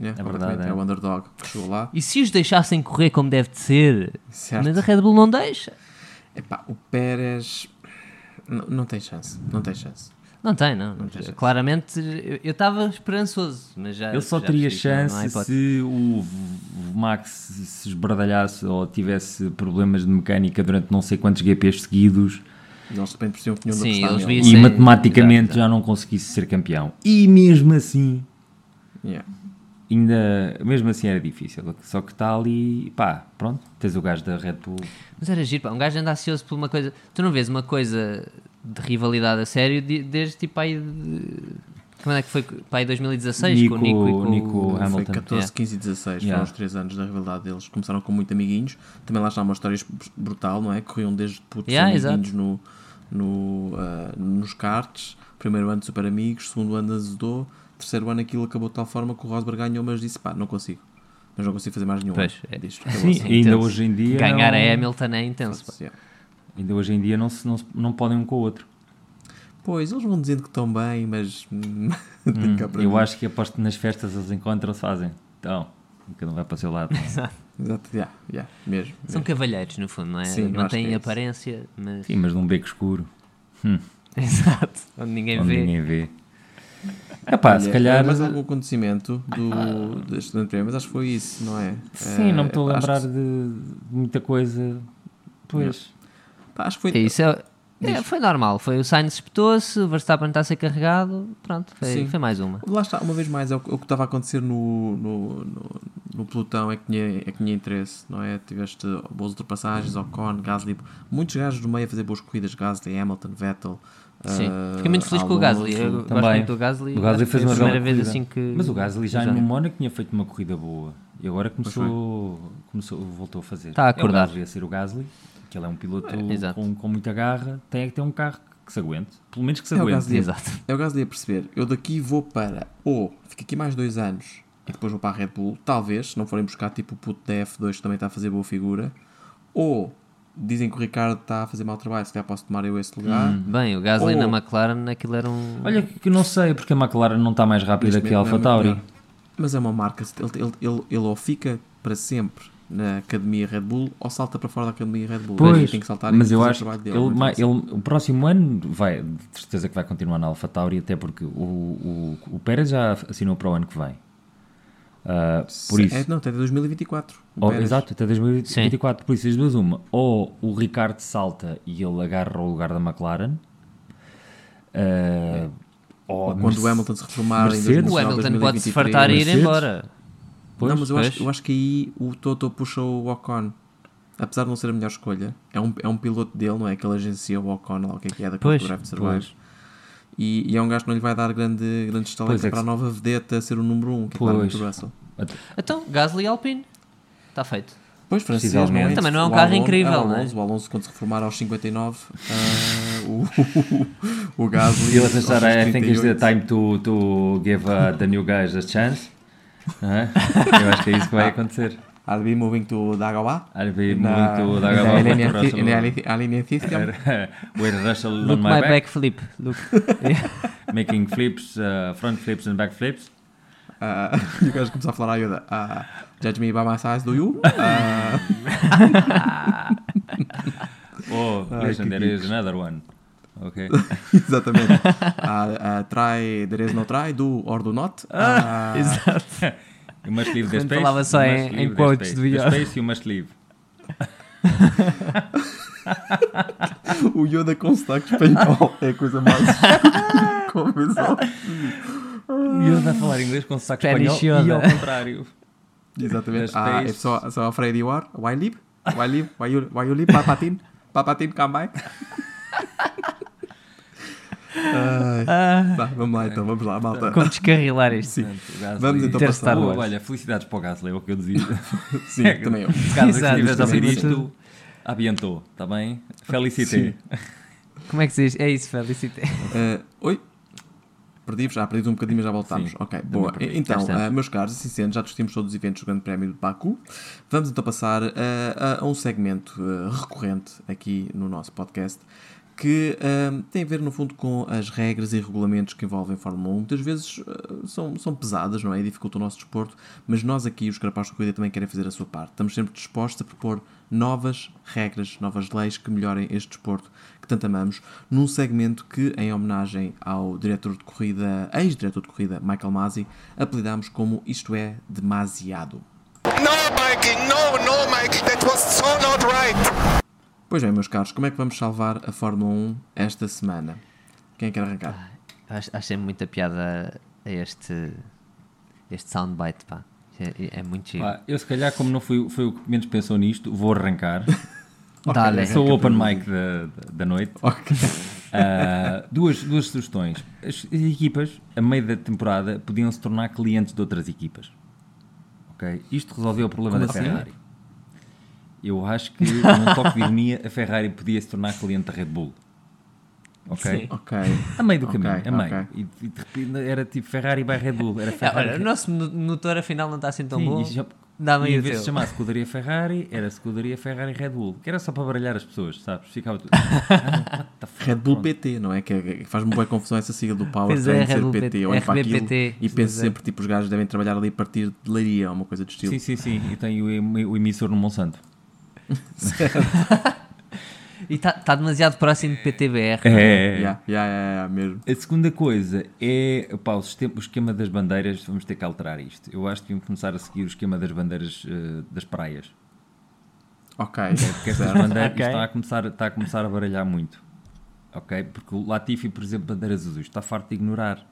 Yeah, É verdade, é. é. o underdog que chegou lá. E se os deixassem correr como deve de ser, Certo. mas a Red Bull não deixa. Epá, o Pérez n- não tem chance. Não tem chance. Não tem, não. Não tem. Claramente, eu- eu estava esperançoso, mas já. Ele só já teria não- não chance se o Max se esbardalhasse ou tivesse problemas de mecânica durante não sei quantos GPs seguidos Eles de repente percebiam que Sim, eles e Sim, matematicamente exato, já não conseguisse ser campeão. E mesmo assim, Yeah. ainda mesmo assim era difícil. Só que está ali, pá, pronto, tens o gajo da Red Bull. Mas era giro, pá, um gajo anda ansioso por uma coisa. Tu não vês uma coisa de rivalidade a sério de- desde tipo aí. De... Como é que foi? Para aí 2016 com o Nico e com Nico o. Foi Hamilton. 14, Yeah. 15 e 16, Yeah. foram os 3 anos da rivalidade deles. Começaram com muito amiguinhos. Também lá está uma história brutal, não é? Corriam desde putos Yeah, amiguinhos no, no, ah, nos karts. Primeiro ano super amigos, segundo ano azedou. Terceiro ano aquilo acabou de tal forma que o Rosberg ganhou, mas disse pá, não consigo. Mas não consigo fazer mais nenhum. Pois, é. disto. Sim, ainda hoje em dia. Ganhar não, a Hamilton é intenso. pá. Yeah. Ainda hoje em dia não, se, não, se- não podem um com o outro. Pois, eles vão dizendo que estão bem, mas. hum, Eu mim. acho que aposto que nas festas eles encontram-se fazem. Então, cada um vai para o seu lado. Exato, yeah, yeah, mesmo. São mesmo. cavalheiros, no fundo, não é? Sim, que Mantêm é isso. aparência, mas. Sim, mas num beco escuro, Exato. Onde ninguém onde vê. ninguém vê. Epá, Olha, se calhar. Mais algum acontecimento do, deste grande prémio, mas acho que foi isso, não é? Sim, não me estou a lembrar que- de muita coisa. Pois. Pá, acho que foi. É isso, é, é, foi normal. Foi o Sainz espetou-se, o Verstappen está a ser carregado. Pronto, foi, foi mais uma. Lá está, uma vez mais, é o, que- o que estava a acontecer no, no, no, no pelotão é que, tinha, é que tinha interesse, não é? Tiveste boas ultrapassagens, Ocon, Gasly, muitos gajos do meio a fazer boas corridas, Gasly, Hamilton, Vettel. Sim. eh, Fiquei muito feliz com o. Gasly. Eu gosto Também. muito do Gasly. O Gasly que fez foi uma a primeira vez corrida. assim que. Mas o Gasly já já- no Mónaco tinha feito uma corrida boa. E agora começou, começou voltou a fazer. Está a É o acordar. Gasly a ser o Gasly, que ele é um piloto exato. com, com muita garra. Tem é que ter um carro que se aguente. Pelo menos que se É o aguente. Gasly. Exato. É o Gasly a perceber, eu daqui vou para, ou fico aqui mais dois anos e depois vou para a Red Bull, talvez, se não forem buscar tipo o puto da F2 que também está a fazer boa figura, ou dizem que o Ricardo está a fazer mau trabalho, se calhar posso tomar eu esse lugar. Bem, o Gasly Oh. na McLaren, aquilo era um. Olha, que não sei, porque a McLaren não está mais rápida que a momento Alpha não é. Mas é uma marca, ele, ele, ele, ele ou fica para sempre na Academia Red Bull ou salta para fora da Academia Red Bull. Pois, tem que saltar mas eu acho que dele. ele, ele- o próximo ano vai, de certeza que vai continuar na Alpha Tauri, até porque o, o, o Pérez já assinou para o ano que vem. Ah, por isso, É, não, até 2024. o ou- Pérez. exato, até 2024. Por isso, as duas, uma, ou o Ricardo salta e ele agarra o lugar da McLaren, ah, ou, Ou quando o Hamilton se reformar em Mercedes. 2019, O Hamilton pode se 2023. fartar e ir Mercedes. embora. Pois, não, mas eu acho, eu acho que aí o Toto puxou o Ocon. Apesar de não ser a melhor escolha, é um, é um piloto dele, não é? Que ele agencia o Ocon, lá o que é que é da Pois, Drive to Survive. pois. E, e é um gajo que não lhe vai dar grande, grande estaleca Pois é que para a nova vedeta ser o número 1, um, que é claramente o Russell. Então, Gasly e Alpine. Está feito. Pois, francês, não é? Também não é um O carro Alonso- incrível, o não é? Alonso, O Alonso, quando se reformar aos 59, ah, o, o Gasly. E ele aos pensar, I think it's the 38. time to, to give uh, the new guys a chance. Não é? Eu acho que é isso que vai acontecer. I'll be moving to Dagobah. I'll be Na- moving to na Dagobah alinea- with Russell. in the aline- aligning system. with Russell Look on my my back, backflip. Look. making flips, uh, front flips and back flips. Ah, e o gajo começou a falar à Yoda. ah, judge me by my size, do you? Ah, Oh, listen, there is another one. Okay. exatamente. Ah, ah, try, there is no try, do or do not. Ah, Exato. You must leave the space. falava só you em- must em leave the quotes space. do The Yoda. space you must leave. o Yoda com sotaque espanhol é a coisa mais convenção. E ele vai falar inglês com sotaque Spanish espanhol e Yoda. ao contrário. Exatamente. The Ah, é só, só afraid you are. Why leave? Why leave? Why you, why you leave? Papatin? Papatin, come back. Ai, tá, vamos lá então, vamos lá, malta. Como descarrilar isto. Sim. Portanto, Vamos então Ter passar. Star Oh, olha, felicidades para o Gasly, é o que eu dizia. Sim, também eu. Caso Exato, estivesse a ouvir isto, abiantou, está bem? Felicité. Como é que se diz? É isso, Felicity. Ah, oi? Perdi-vos? Ah, perdi um bocadinho, mas já voltámos. Sim, ok, boa. perdi. Então, Já ah, meus caros, assim sendo, já discutimos todos os eventos do Grande Prémio de Baku. Vamos então passar ah, a, a um segmento ah, recorrente aqui no nosso podcast que ah, tem a ver, no fundo, com as regras e regulamentos que envolvem a Fórmula 1. Muitas vezes ah, são, são pesadas, não é? E dificultam o nosso desporto, mas nós aqui, os Carapaz de Corrida, também querem fazer a sua parte. Estamos sempre dispostos a propor novas regras, novas leis que melhorem este desporto que tanto amamos, num segmento que, em homenagem ao diretor de corrida, ex-diretor de corrida, Michael Masi, apelidámos como Isto é Demasiado. No, Mikey, no, no, Mikey, that was so not right. Pois bem, meus caros, como é que vamos salvar a Fórmula 1 esta semana? Quem quer arrancar? Eu Acho, achei muita piada a este, este soundbite, pá. É, é muito giro. Pá, eu se calhar, como não fui, foi o que menos pensou nisto, vou arrancar. Dá-lhe. Sou o open mic da, da- noite. Ok. Ah, duas, duas sugestões. As, as equipas, a meio da temporada, podiam se tornar clientes de outras equipas. Ok? Isto resolveu o problema Como da assim? Ferrari. Eu acho que, num toque de ironia, a Ferrari podia se tornar cliente da Red Bull. Ok? Sim. Ok. A meio do caminho, a meio. ok. E, e de repente era tipo Ferrari by Red Bull. Era É, Ferrari. olha, o nosso mo- motor afinal não está assim tão Sim, bom. já- Dá-me e em vez de se chamar Scuderia Ferrari, era Scuderia Ferrari Red Bull. Que era só para baralhar as pessoas, sabes? Ficava tudo. Fuck? Red Bull Pronto. PT, não é? Que, é- que faz-me boa confusão essa sigla do Power Pois é, ser Bull PT. PT, olho para aquilo RBPT, e penso é. sempre, tipo, os gajos devem trabalhar ali a partir de leiria ou uma coisa do estilo. Sim, sim, sim. E tem o, em- o emissor no Monsanto. E está tá demasiado próximo de PTBR. É. Yeah, yeah, yeah, yeah, mesmo. A segunda coisa é o, sistema- o esquema das bandeiras. Vamos ter que alterar isto. Eu acho que devíamos começar a seguir o esquema das bandeiras eh, das praias. Ok. Porque estas bandeiras Ok. está, a começar, está a começar a baralhar muito. Ok? Porque o Latifi, por exemplo, bandeiras azuis, está farto de ignorar.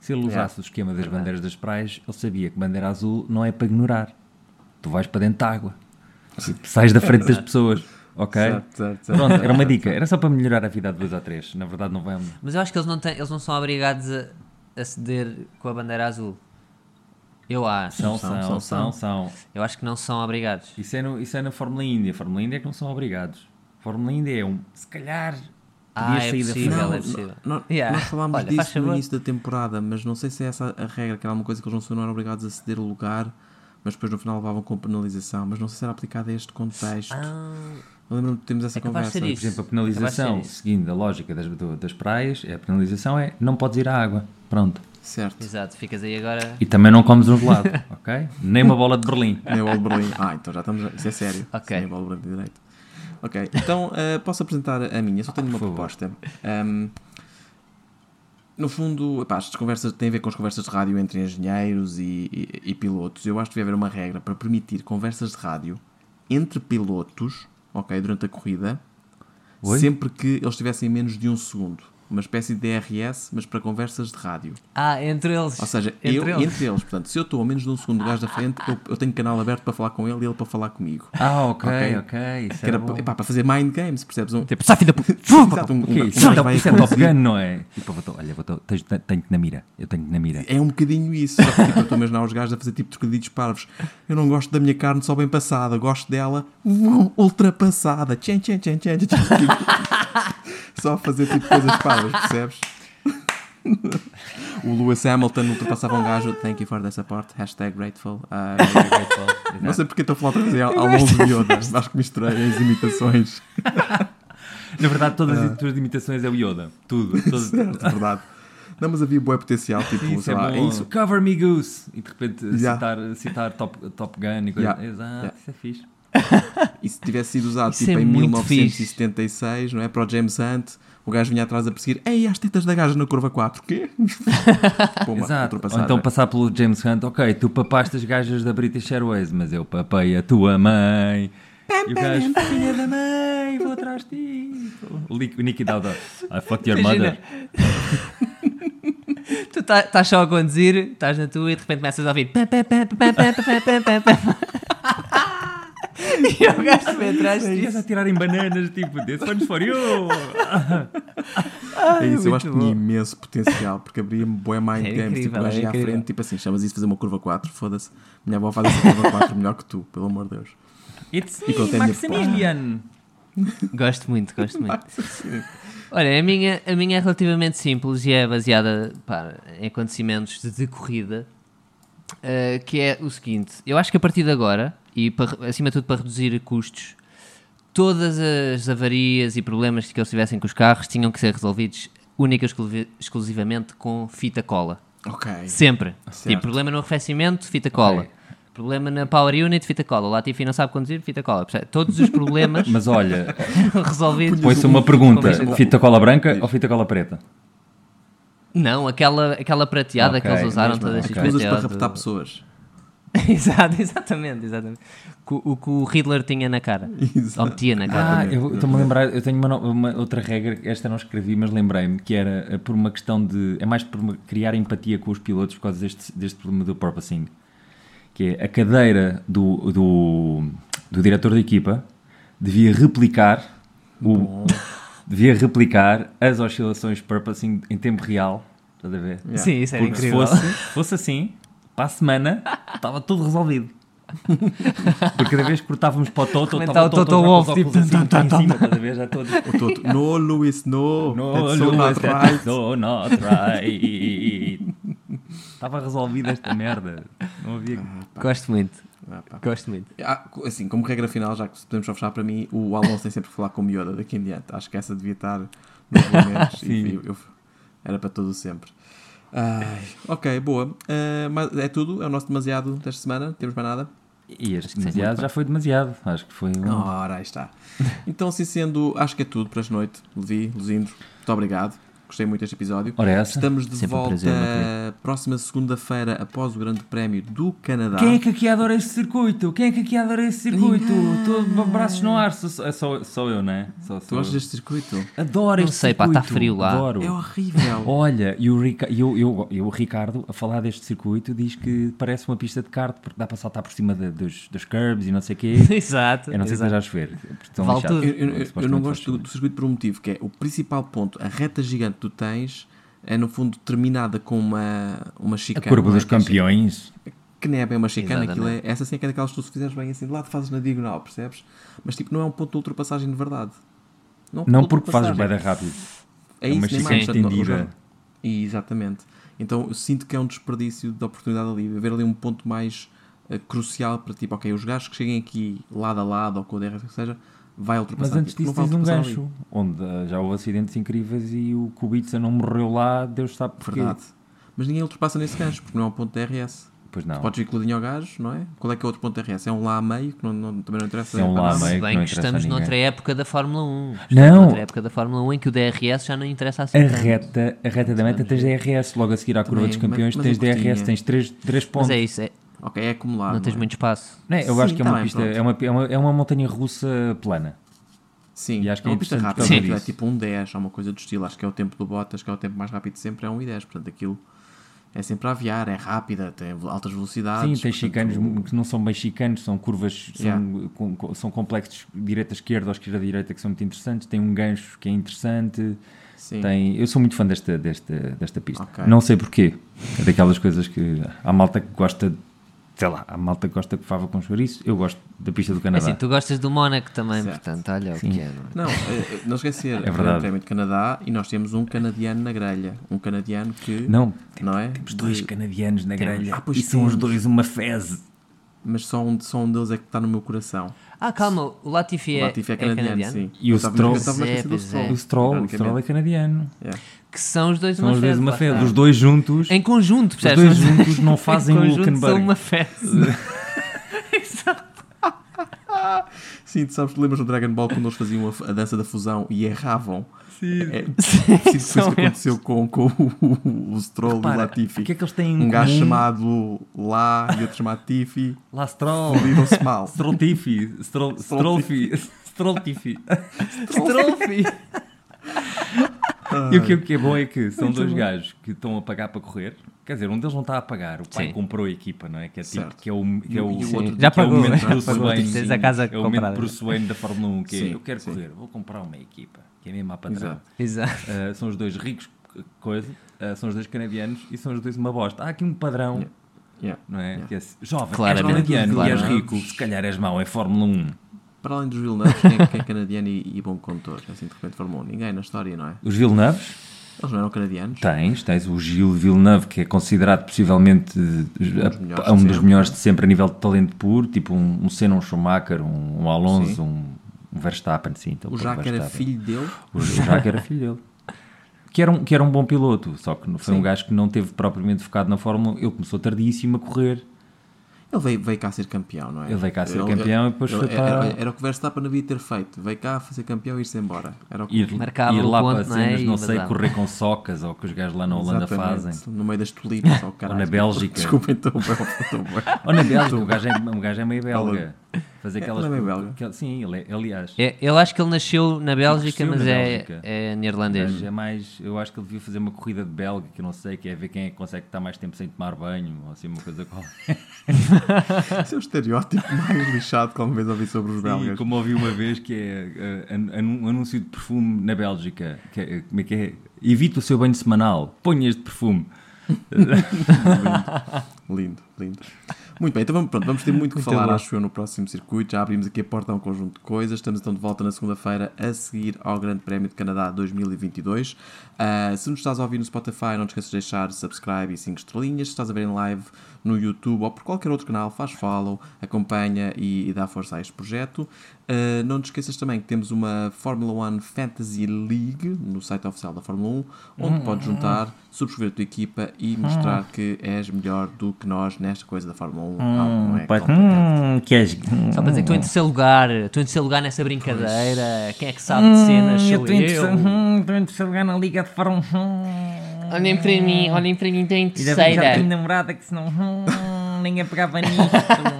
Se ele Yeah. usasse o esquema das bandeiras das praias, ele sabia que bandeira azul não é para ignorar. Tu vais para dentro da água. Sais da frente das pessoas. Ok? Pronto, era uma dica. Era só para melhorar a vida de dois a três. Na verdade, não vai. Mas eu acho que eles não, têm, eles não são obrigados a, a ceder com a bandeira azul. Eu acho. São, São, são, são, são, são. Eu acho que não são obrigados. Isso é, no, isso é na Fórmula Índia. Fórmula Índia é que não são obrigados. Fórmula Índia é um. Se calhar. Ah, é da possível, frente. é possível. Nó- Yeah. Nós falámos Olha, disso no favor. início da temporada, mas não sei se é essa a regra, que era uma coisa que eles não, são- não eram obrigados a ceder o lugar, mas depois no final levavam com penalização. Mas não sei se era aplicado a este contexto. Ah, lembro-me de termos essa É de conversa. Por exemplo, a de penalização, isso. seguindo a lógica das, do- das praias, é a penalização é não podes ir à água. Pronto. Certo. exato, ficas aí agora. E também não comes um gelado, ok? Nem uma bola de Berlim. Nem o Old Berlim. Ah, então já estamos. Isso é sério. Ok. Sem o Old Berlim de direito. Ok, então eh, posso apresentar a minha. Só tenho uma Por favor. proposta. Ahm, no fundo, epá, estas conversas têm a ver com as conversas de rádio entre engenheiros e, e- e pilotos. Eu acho que devia haver uma regra para permitir conversas de rádio entre pilotos, ok, durante a corrida, Oi? sempre que eles tivessem menos de um segundo. Uma espécie de DRS, mas para conversas de rádio. Ah, entre eles. Ou seja, entre eu eles. entre eles. Portanto, se eu estou a menos de um segundo do gajo da frente, eu, eu tenho canal aberto para falar com ele e ele para falar comigo. Ah, ok, Ok. ok. Isso Que era pa- epá, para fazer mind games, percebes? Um, Tipo, sai filho da puta. Exato, um- O que é um- isso? um é- Isso é Top. Gun, não é? Tipo, vou- olha, vou- tenho- tenho-te na mira. Eu tenho-te na mira. É um bocadinho isso. Só que tipo, eu estou a imaginar os gajos a fazer tipo trocadilhos parvos. Eu não gosto da minha carne só bem passada, gosto dela ultrapassada. Tchan, tchan, tchan, tchan, tchan. Só a fazer tipo coisas parvas, percebes? o Lewis Hamilton ultrapassava um gajo. Thank you for the support. Hashtag grateful. Ah, não sei porque estou a falar outra vez é ao longo de Yoda. Acho que misturei as imitações. Na verdade, todas as tuas imitações é o Yoda. Tudo. Todo, Certo, verdade. Não, mas havia boa potencial. Tipo, isso sei é lá, bom. é isso. Cover me Goose. E de repente Yeah. citar, citar top, top Gun e coisa. Yeah. Exato, Yeah. isso é fixe. E se tivesse sido usado Isso tipo é em muito 1976, não é? Para o James Hunt, o gajo vinha atrás a perseguir, ei, as tetas da gaja na curva 4, quê? Puma, Exato. Ou então passar pelo James Hunt, ok, tu papaste as gajas da British Airways, mas eu papei a tua mãe. E o gajo, filha da mãe, vou atrás de ti. O Nick- o Nicky Dowda, I fucked your Imagina. mother. Tu tá- estás só a conduzir, estás na tua e de repente começas a ouvir. E o gajo vem atrás Ias ti. a tirarem bananas, tipo, this one's for you. É isso, eu acho que tinha imenso potencial, porque abria-me boa mind É games, tipo, gajo é à frente, tipo assim, chamas isso de fazer uma curva 4, foda-se. Minha avó faz essa curva 4 melhor que tu, pelo amor de Deus. It's E me, a minha Maximilian. Gosto muito, gosto muito. Olha, a minha, a minha é relativamente simples e é baseada pá, em acontecimentos de, de corrida, uh, que é o seguinte, eu acho que a partir de agora, e para, acima de tudo para reduzir custos, todas as avarias e problemas que eles tivessem com os carros tinham que ser resolvidos única e exclusivamente com fita cola. Ok. Sempre. Certo. Tipo, problema no arrefecimento, fita cola. Ok. Problema na Power Unit, fita cola. O Latifi não sabe conduzir, fita cola. Todos os problemas Mas olha, resolvidos. põe-se uma pergunta: fita- cola branca ou fita cola preta? Não, aquela, aquela prateada que Ok, eles usaram, mesmo, todas ok. as Usas para raptar pessoas. Exato, exatamente, exatamente. Co- O que o Hitler tinha na cara. Exato. Ou metia na Ah, cara. eu estou-me a lembrar, eu tenho uma, uma outra regra, esta não escrevi, mas lembrei-me, que era eh, por uma questão de. É mais por uma- criar empatia com os pilotos por causa deste, deste problema do purposing. Que é a cadeira do, do, do diretor da equipa devia replicar o. Devia replicar as oscilações purposing em tempo real. Estás a ver? Yeah. Sim, isso era Porque se incrível. fosse, fosse assim, para a semana, estava tudo resolvido. Porque cada vez que cortávamos para o Toto, estava o Toto Wolff, tipo, assim, tan, em cima, estás a ver? Já todos. O Toto, no, Luis, no. No, Lewis, not that right. so not right. Estava resolvida esta merda. Não havia. Gosto muito, Ah, gosto muito. Ah, assim, como regra final, já que podemos só fechar para mim, o Alonso tem sempre que falar com o Miyoda daqui em diante. Acho que essa devia estar nos regulamentos. Sim. e eu- eu- era para todo sempre. Ai, ok, boa. Ah, mas é tudo? É o nosso demasiado desta semana? Temos mais nada? E este demasiado já foi demasiado. Acho que foi um. Ora, aí está. Então, assim sendo, acho que é tudo para esta noite. Levi, Luzindro, muito obrigado. Gostei muito deste episódio. Ora, essa. Estamos de Sempre um volta prazer, meu próxima segunda-feira após o Grande Prémio do Canadá. Quem é que aqui adora este circuito? Quem é que aqui adora este circuito? Todo braços no ar. Sou, sou, sou, sou eu, não é? Sou, Tu sou gostas deste circuito? Adoro Não este sei, pá, circuito. tá frio lá. Adoro. É horrível. Olha, e o, Rica, e o, eu, eu, o Ricardo, a falar deste circuito, diz que parece uma pista de kart porque dá para saltar por cima de- dos, dos curbs e não sei o quê. Exato. Eu não sei se esteja a chover. Eu, eu- eu- eu não gosto do, do circuito por um motivo, que é o principal ponto, a reta gigante que tu tens é no fundo terminada com uma, uma A chicane. curva é? dos é campeões. chi- Que nem é bem uma chicane, aquilo é, essa sim é que é daquelas que tu se fizeres bem assim de lado fazes na diagonal, percebes? Mas tipo, não é um ponto de ultrapassagem de verdade. Não, é Não porque fazes bem rápido. É É uma isso, nem chicane mais. estendida. E, exatamente. Então eu sinto que é um desperdício de oportunidade ali, haver ali um ponto mais eh, crucial para tipo, ok, os gajos que cheguem aqui lado a lado ou com o DRS que seja, vai ultrapassar. Mas antes Tipo, disso tens um ultrapassar ali. gancho, onde ah, já houve acidentes incríveis e o Kubica não morreu lá, Deus sabe porquê. Verdade. Mas ninguém ultrapassa nesse gancho, porque não é um ponto de DRS. Pois não. Podes ir coludinho ao gajo, não é? Qual é que é o outro ponto de DRS? É um lá a meio, que não, não- também não interessa. É um lá a meio. Se que bem não que a estamos noutra época da Fórmula 1. Estamos Não. noutra época da Fórmula 1 em que o DRS já não interessa assim. A tanto. reta, a reta da meta tens DRS, logo a seguir à curva Também, dos campeões mas- mas tens. DRS, tens 3, três pontos. Mas é isso, é- Ok, é acumulado. não tens é? muito espaço. Não é? Eu Sim, acho que é tá uma bem, pista, pronto. é uma, é, uma, é uma montanha russa plana. Sim, E acho que é é uma pista rápida. aquilo É tipo um 10, ou uma coisa do estilo. Acho que é o tempo do Bottas, que é o tempo mais rápido de sempre, é um 10. Portanto, aquilo é sempre a aviar, é rápida, tem altas velocidades. Sim, tens portanto, chicanos que não são bem chicanos, são curvas, são, Yeah. com- com- são complexos direita-esquerda ou esquerda-direita que são muito interessantes. Tem um gancho que é interessante. Sim. Tem, eu sou muito fã desta, desta, desta pista. Ok. Não sei porquê. É daquelas coisas que há malta que gosta, sei lá, há malta gosta que fava com chouriço. Eu gosto da pista do É Canadá. assim, tu gostas do Mónaco também, Certo. portanto, olha o Sim. que é. não é? Não, eh, não esquecer, é verdade. o Prémio de Canadá e nós temos um canadiano na grelha. Um canadiano que. Não, Não é? temos dois canadianos na grelha Ah, pois e são os temos. dois uma fezes. Mas só um, só um deles é que está no meu coração. Ah, calma, o Latifi O é, Latifi é canadiano, sim. E o Stroll- é, Stroll, é. O Stroll, o é canadiano. Yeah. Que são os dois São uma os dois uma fez. Os dois juntos. Em conjunto, Os percebes? dois juntos não fazem em conjunto Hulkenberg. são uma festa. Sim, tu sabes, tu lembras do Dragon Ball quando eles faziam a, a dança da fusão e erravam? Sim. É, sinto que foi isso que aconteceu com, com o, o Stroll e o Repara, Latifi. o que é que eles têm em um gajo chamado Lá e outro chamado Tiffy Lá Stroll. viram-se mal. Strolltifi. Stroll- Strollfi. Strolltifi. Strofi. E o que, o que é bom é que são Muito dois bom. gajos que estão a pagar para correr. Quer dizer, um deles não está a pagar, o pai Sim. comprou a equipa, não é? Que é, tipo, que é o, que é o, o outro já é o pagou, momento Bruce pagou, Wayne, sim, a casa é o momento. Bruce Wayne da Fórmula 1, que é, Sim, eu quero sim. correr, vou comprar uma equipa, que é mesmo a patrão. Exato. Exato. Uh, são os dois ricos, coisa, uh, são os dois canadianos e são os dois uma bosta. Há aqui um padrão, Yeah. não é? Yeah. Que é assim, jovem, és Claramente, canadiano e és rico, se calhar és mau, é Fórmula 1. Para além dos Villeneuve, quem, é- quem é canadiano e, e bom condutor? Assim, de repente, 1. Ninguém na história, não é? Os Villeneuves? Eles não eram canadianos? Tens, tens o Gilles Villeneuve, que é considerado possivelmente a- melhores a- um dos melhores de sempre a nível de talento puro, tipo um, um Senna, um Schumacher, um, um Alonso, Sim. um, um Verstappen, sim. então, O Jacques era filho dele? O Jacques era filho dele. Que era, um, que era um bom piloto, só que foi um gajo que não teve propriamente focado na Fórmula 1. Ele começou tardíssimo a correr. Ele veio, veio cá ser campeão, não é? Ele veio cá ser campeão e depois foi era, para- era o que o Verstappen devia ter feito. Veio cá fazer campeão e ir-se embora. Era o que... Ir, Marcava ir o lá ponto, para não é? cenas, não sei, vazava. correr com socas ou que os gajos lá na Holanda Exatamente, fazem. No meio das tulipas, ou caralho. na Bélgica. Desculpem, estou bem. estou bem. Ou na Bélgica, o gajo é, o gajo é meio belga. Fazer É, aquelas. ele é belga? aquel- sim, ele é, aliás. É, eu acho que ele nasceu na Bélgica, mas na é, Bélgica. é neerlandês. é mais. Eu acho que ele devia fazer uma corrida de belga, que eu não sei, que é ver quem é que consegue estar mais tempo sem tomar banho, ou assim, uma coisa qualquer. Esse é o estereótipo mais lixado que alguma vez ouvi sobre os belgas. como ouvi uma vez que é uh, an- an- um anúncio de perfume na Bélgica, que é, como é que é? Evite o seu banho semanal, ponha este perfume. Lindo, lindo. Muito bem, então vamos, pronto, vamos ter muito que Muito falar, bom. acho eu, no próximo circuito. Já abrimos aqui a porta a um conjunto de coisas. Estamos então de volta na segunda-feira a seguir ao Grande Prémio de Canadá 2022. Ah, se nos estás a ouvir no Spotify, não te esqueças de deixar subscribe e 5 estrelinhas. Se estás a ver em live no YouTube ou por qualquer outro canal, faz follow, acompanha e, e dá força a este projeto. Ah, não te esqueças também que temos uma Fórmula 1 Fantasy League no site oficial da Fórmula 1, onde podes juntar, subscrever a tua equipa e mostrar que és melhor do que nós nesta coisa da Fórmula 1. Algo não é hum, que és. Só para dizer que estou em terceiro lugar, estou em terceiro lugar nessa brincadeira. Quem é que sabe de cenas? Sou eu. Estou em terceiro lugar na Liga de Fórmula 1. Olhem para mim, olhem para mim, estou que já tenho terceira. namorada que senão hum, ninguém pegava nisto.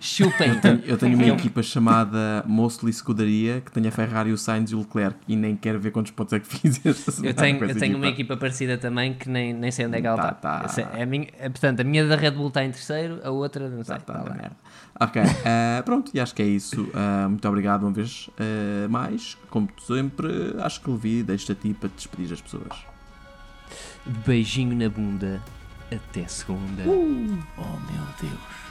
Chupem. Eu tenho, eu tenho uma equipa chamada Mostly Escudaria que tem a Ferrari, o Sainz e o Leclerc e nem quero ver quantos pontos é que fiz esta semana Eu tenho, eu tenho uma equipa parecida também que nem, nem sei onde é que ela Tá, está. tá. Eu sei- é a minha- é, portanto, a minha da Red Bull está em terceiro, a outra não sei. Tá, Tá tá, merda. Ok, eh, pronto, e acho que é isso. Eh, muito obrigado uma vez eh, mais. Como sempre, acho que Levi, deixo-te a ti para te despedir das pessoas. Beijinho na bunda. Até segunda. Oh meu Deus.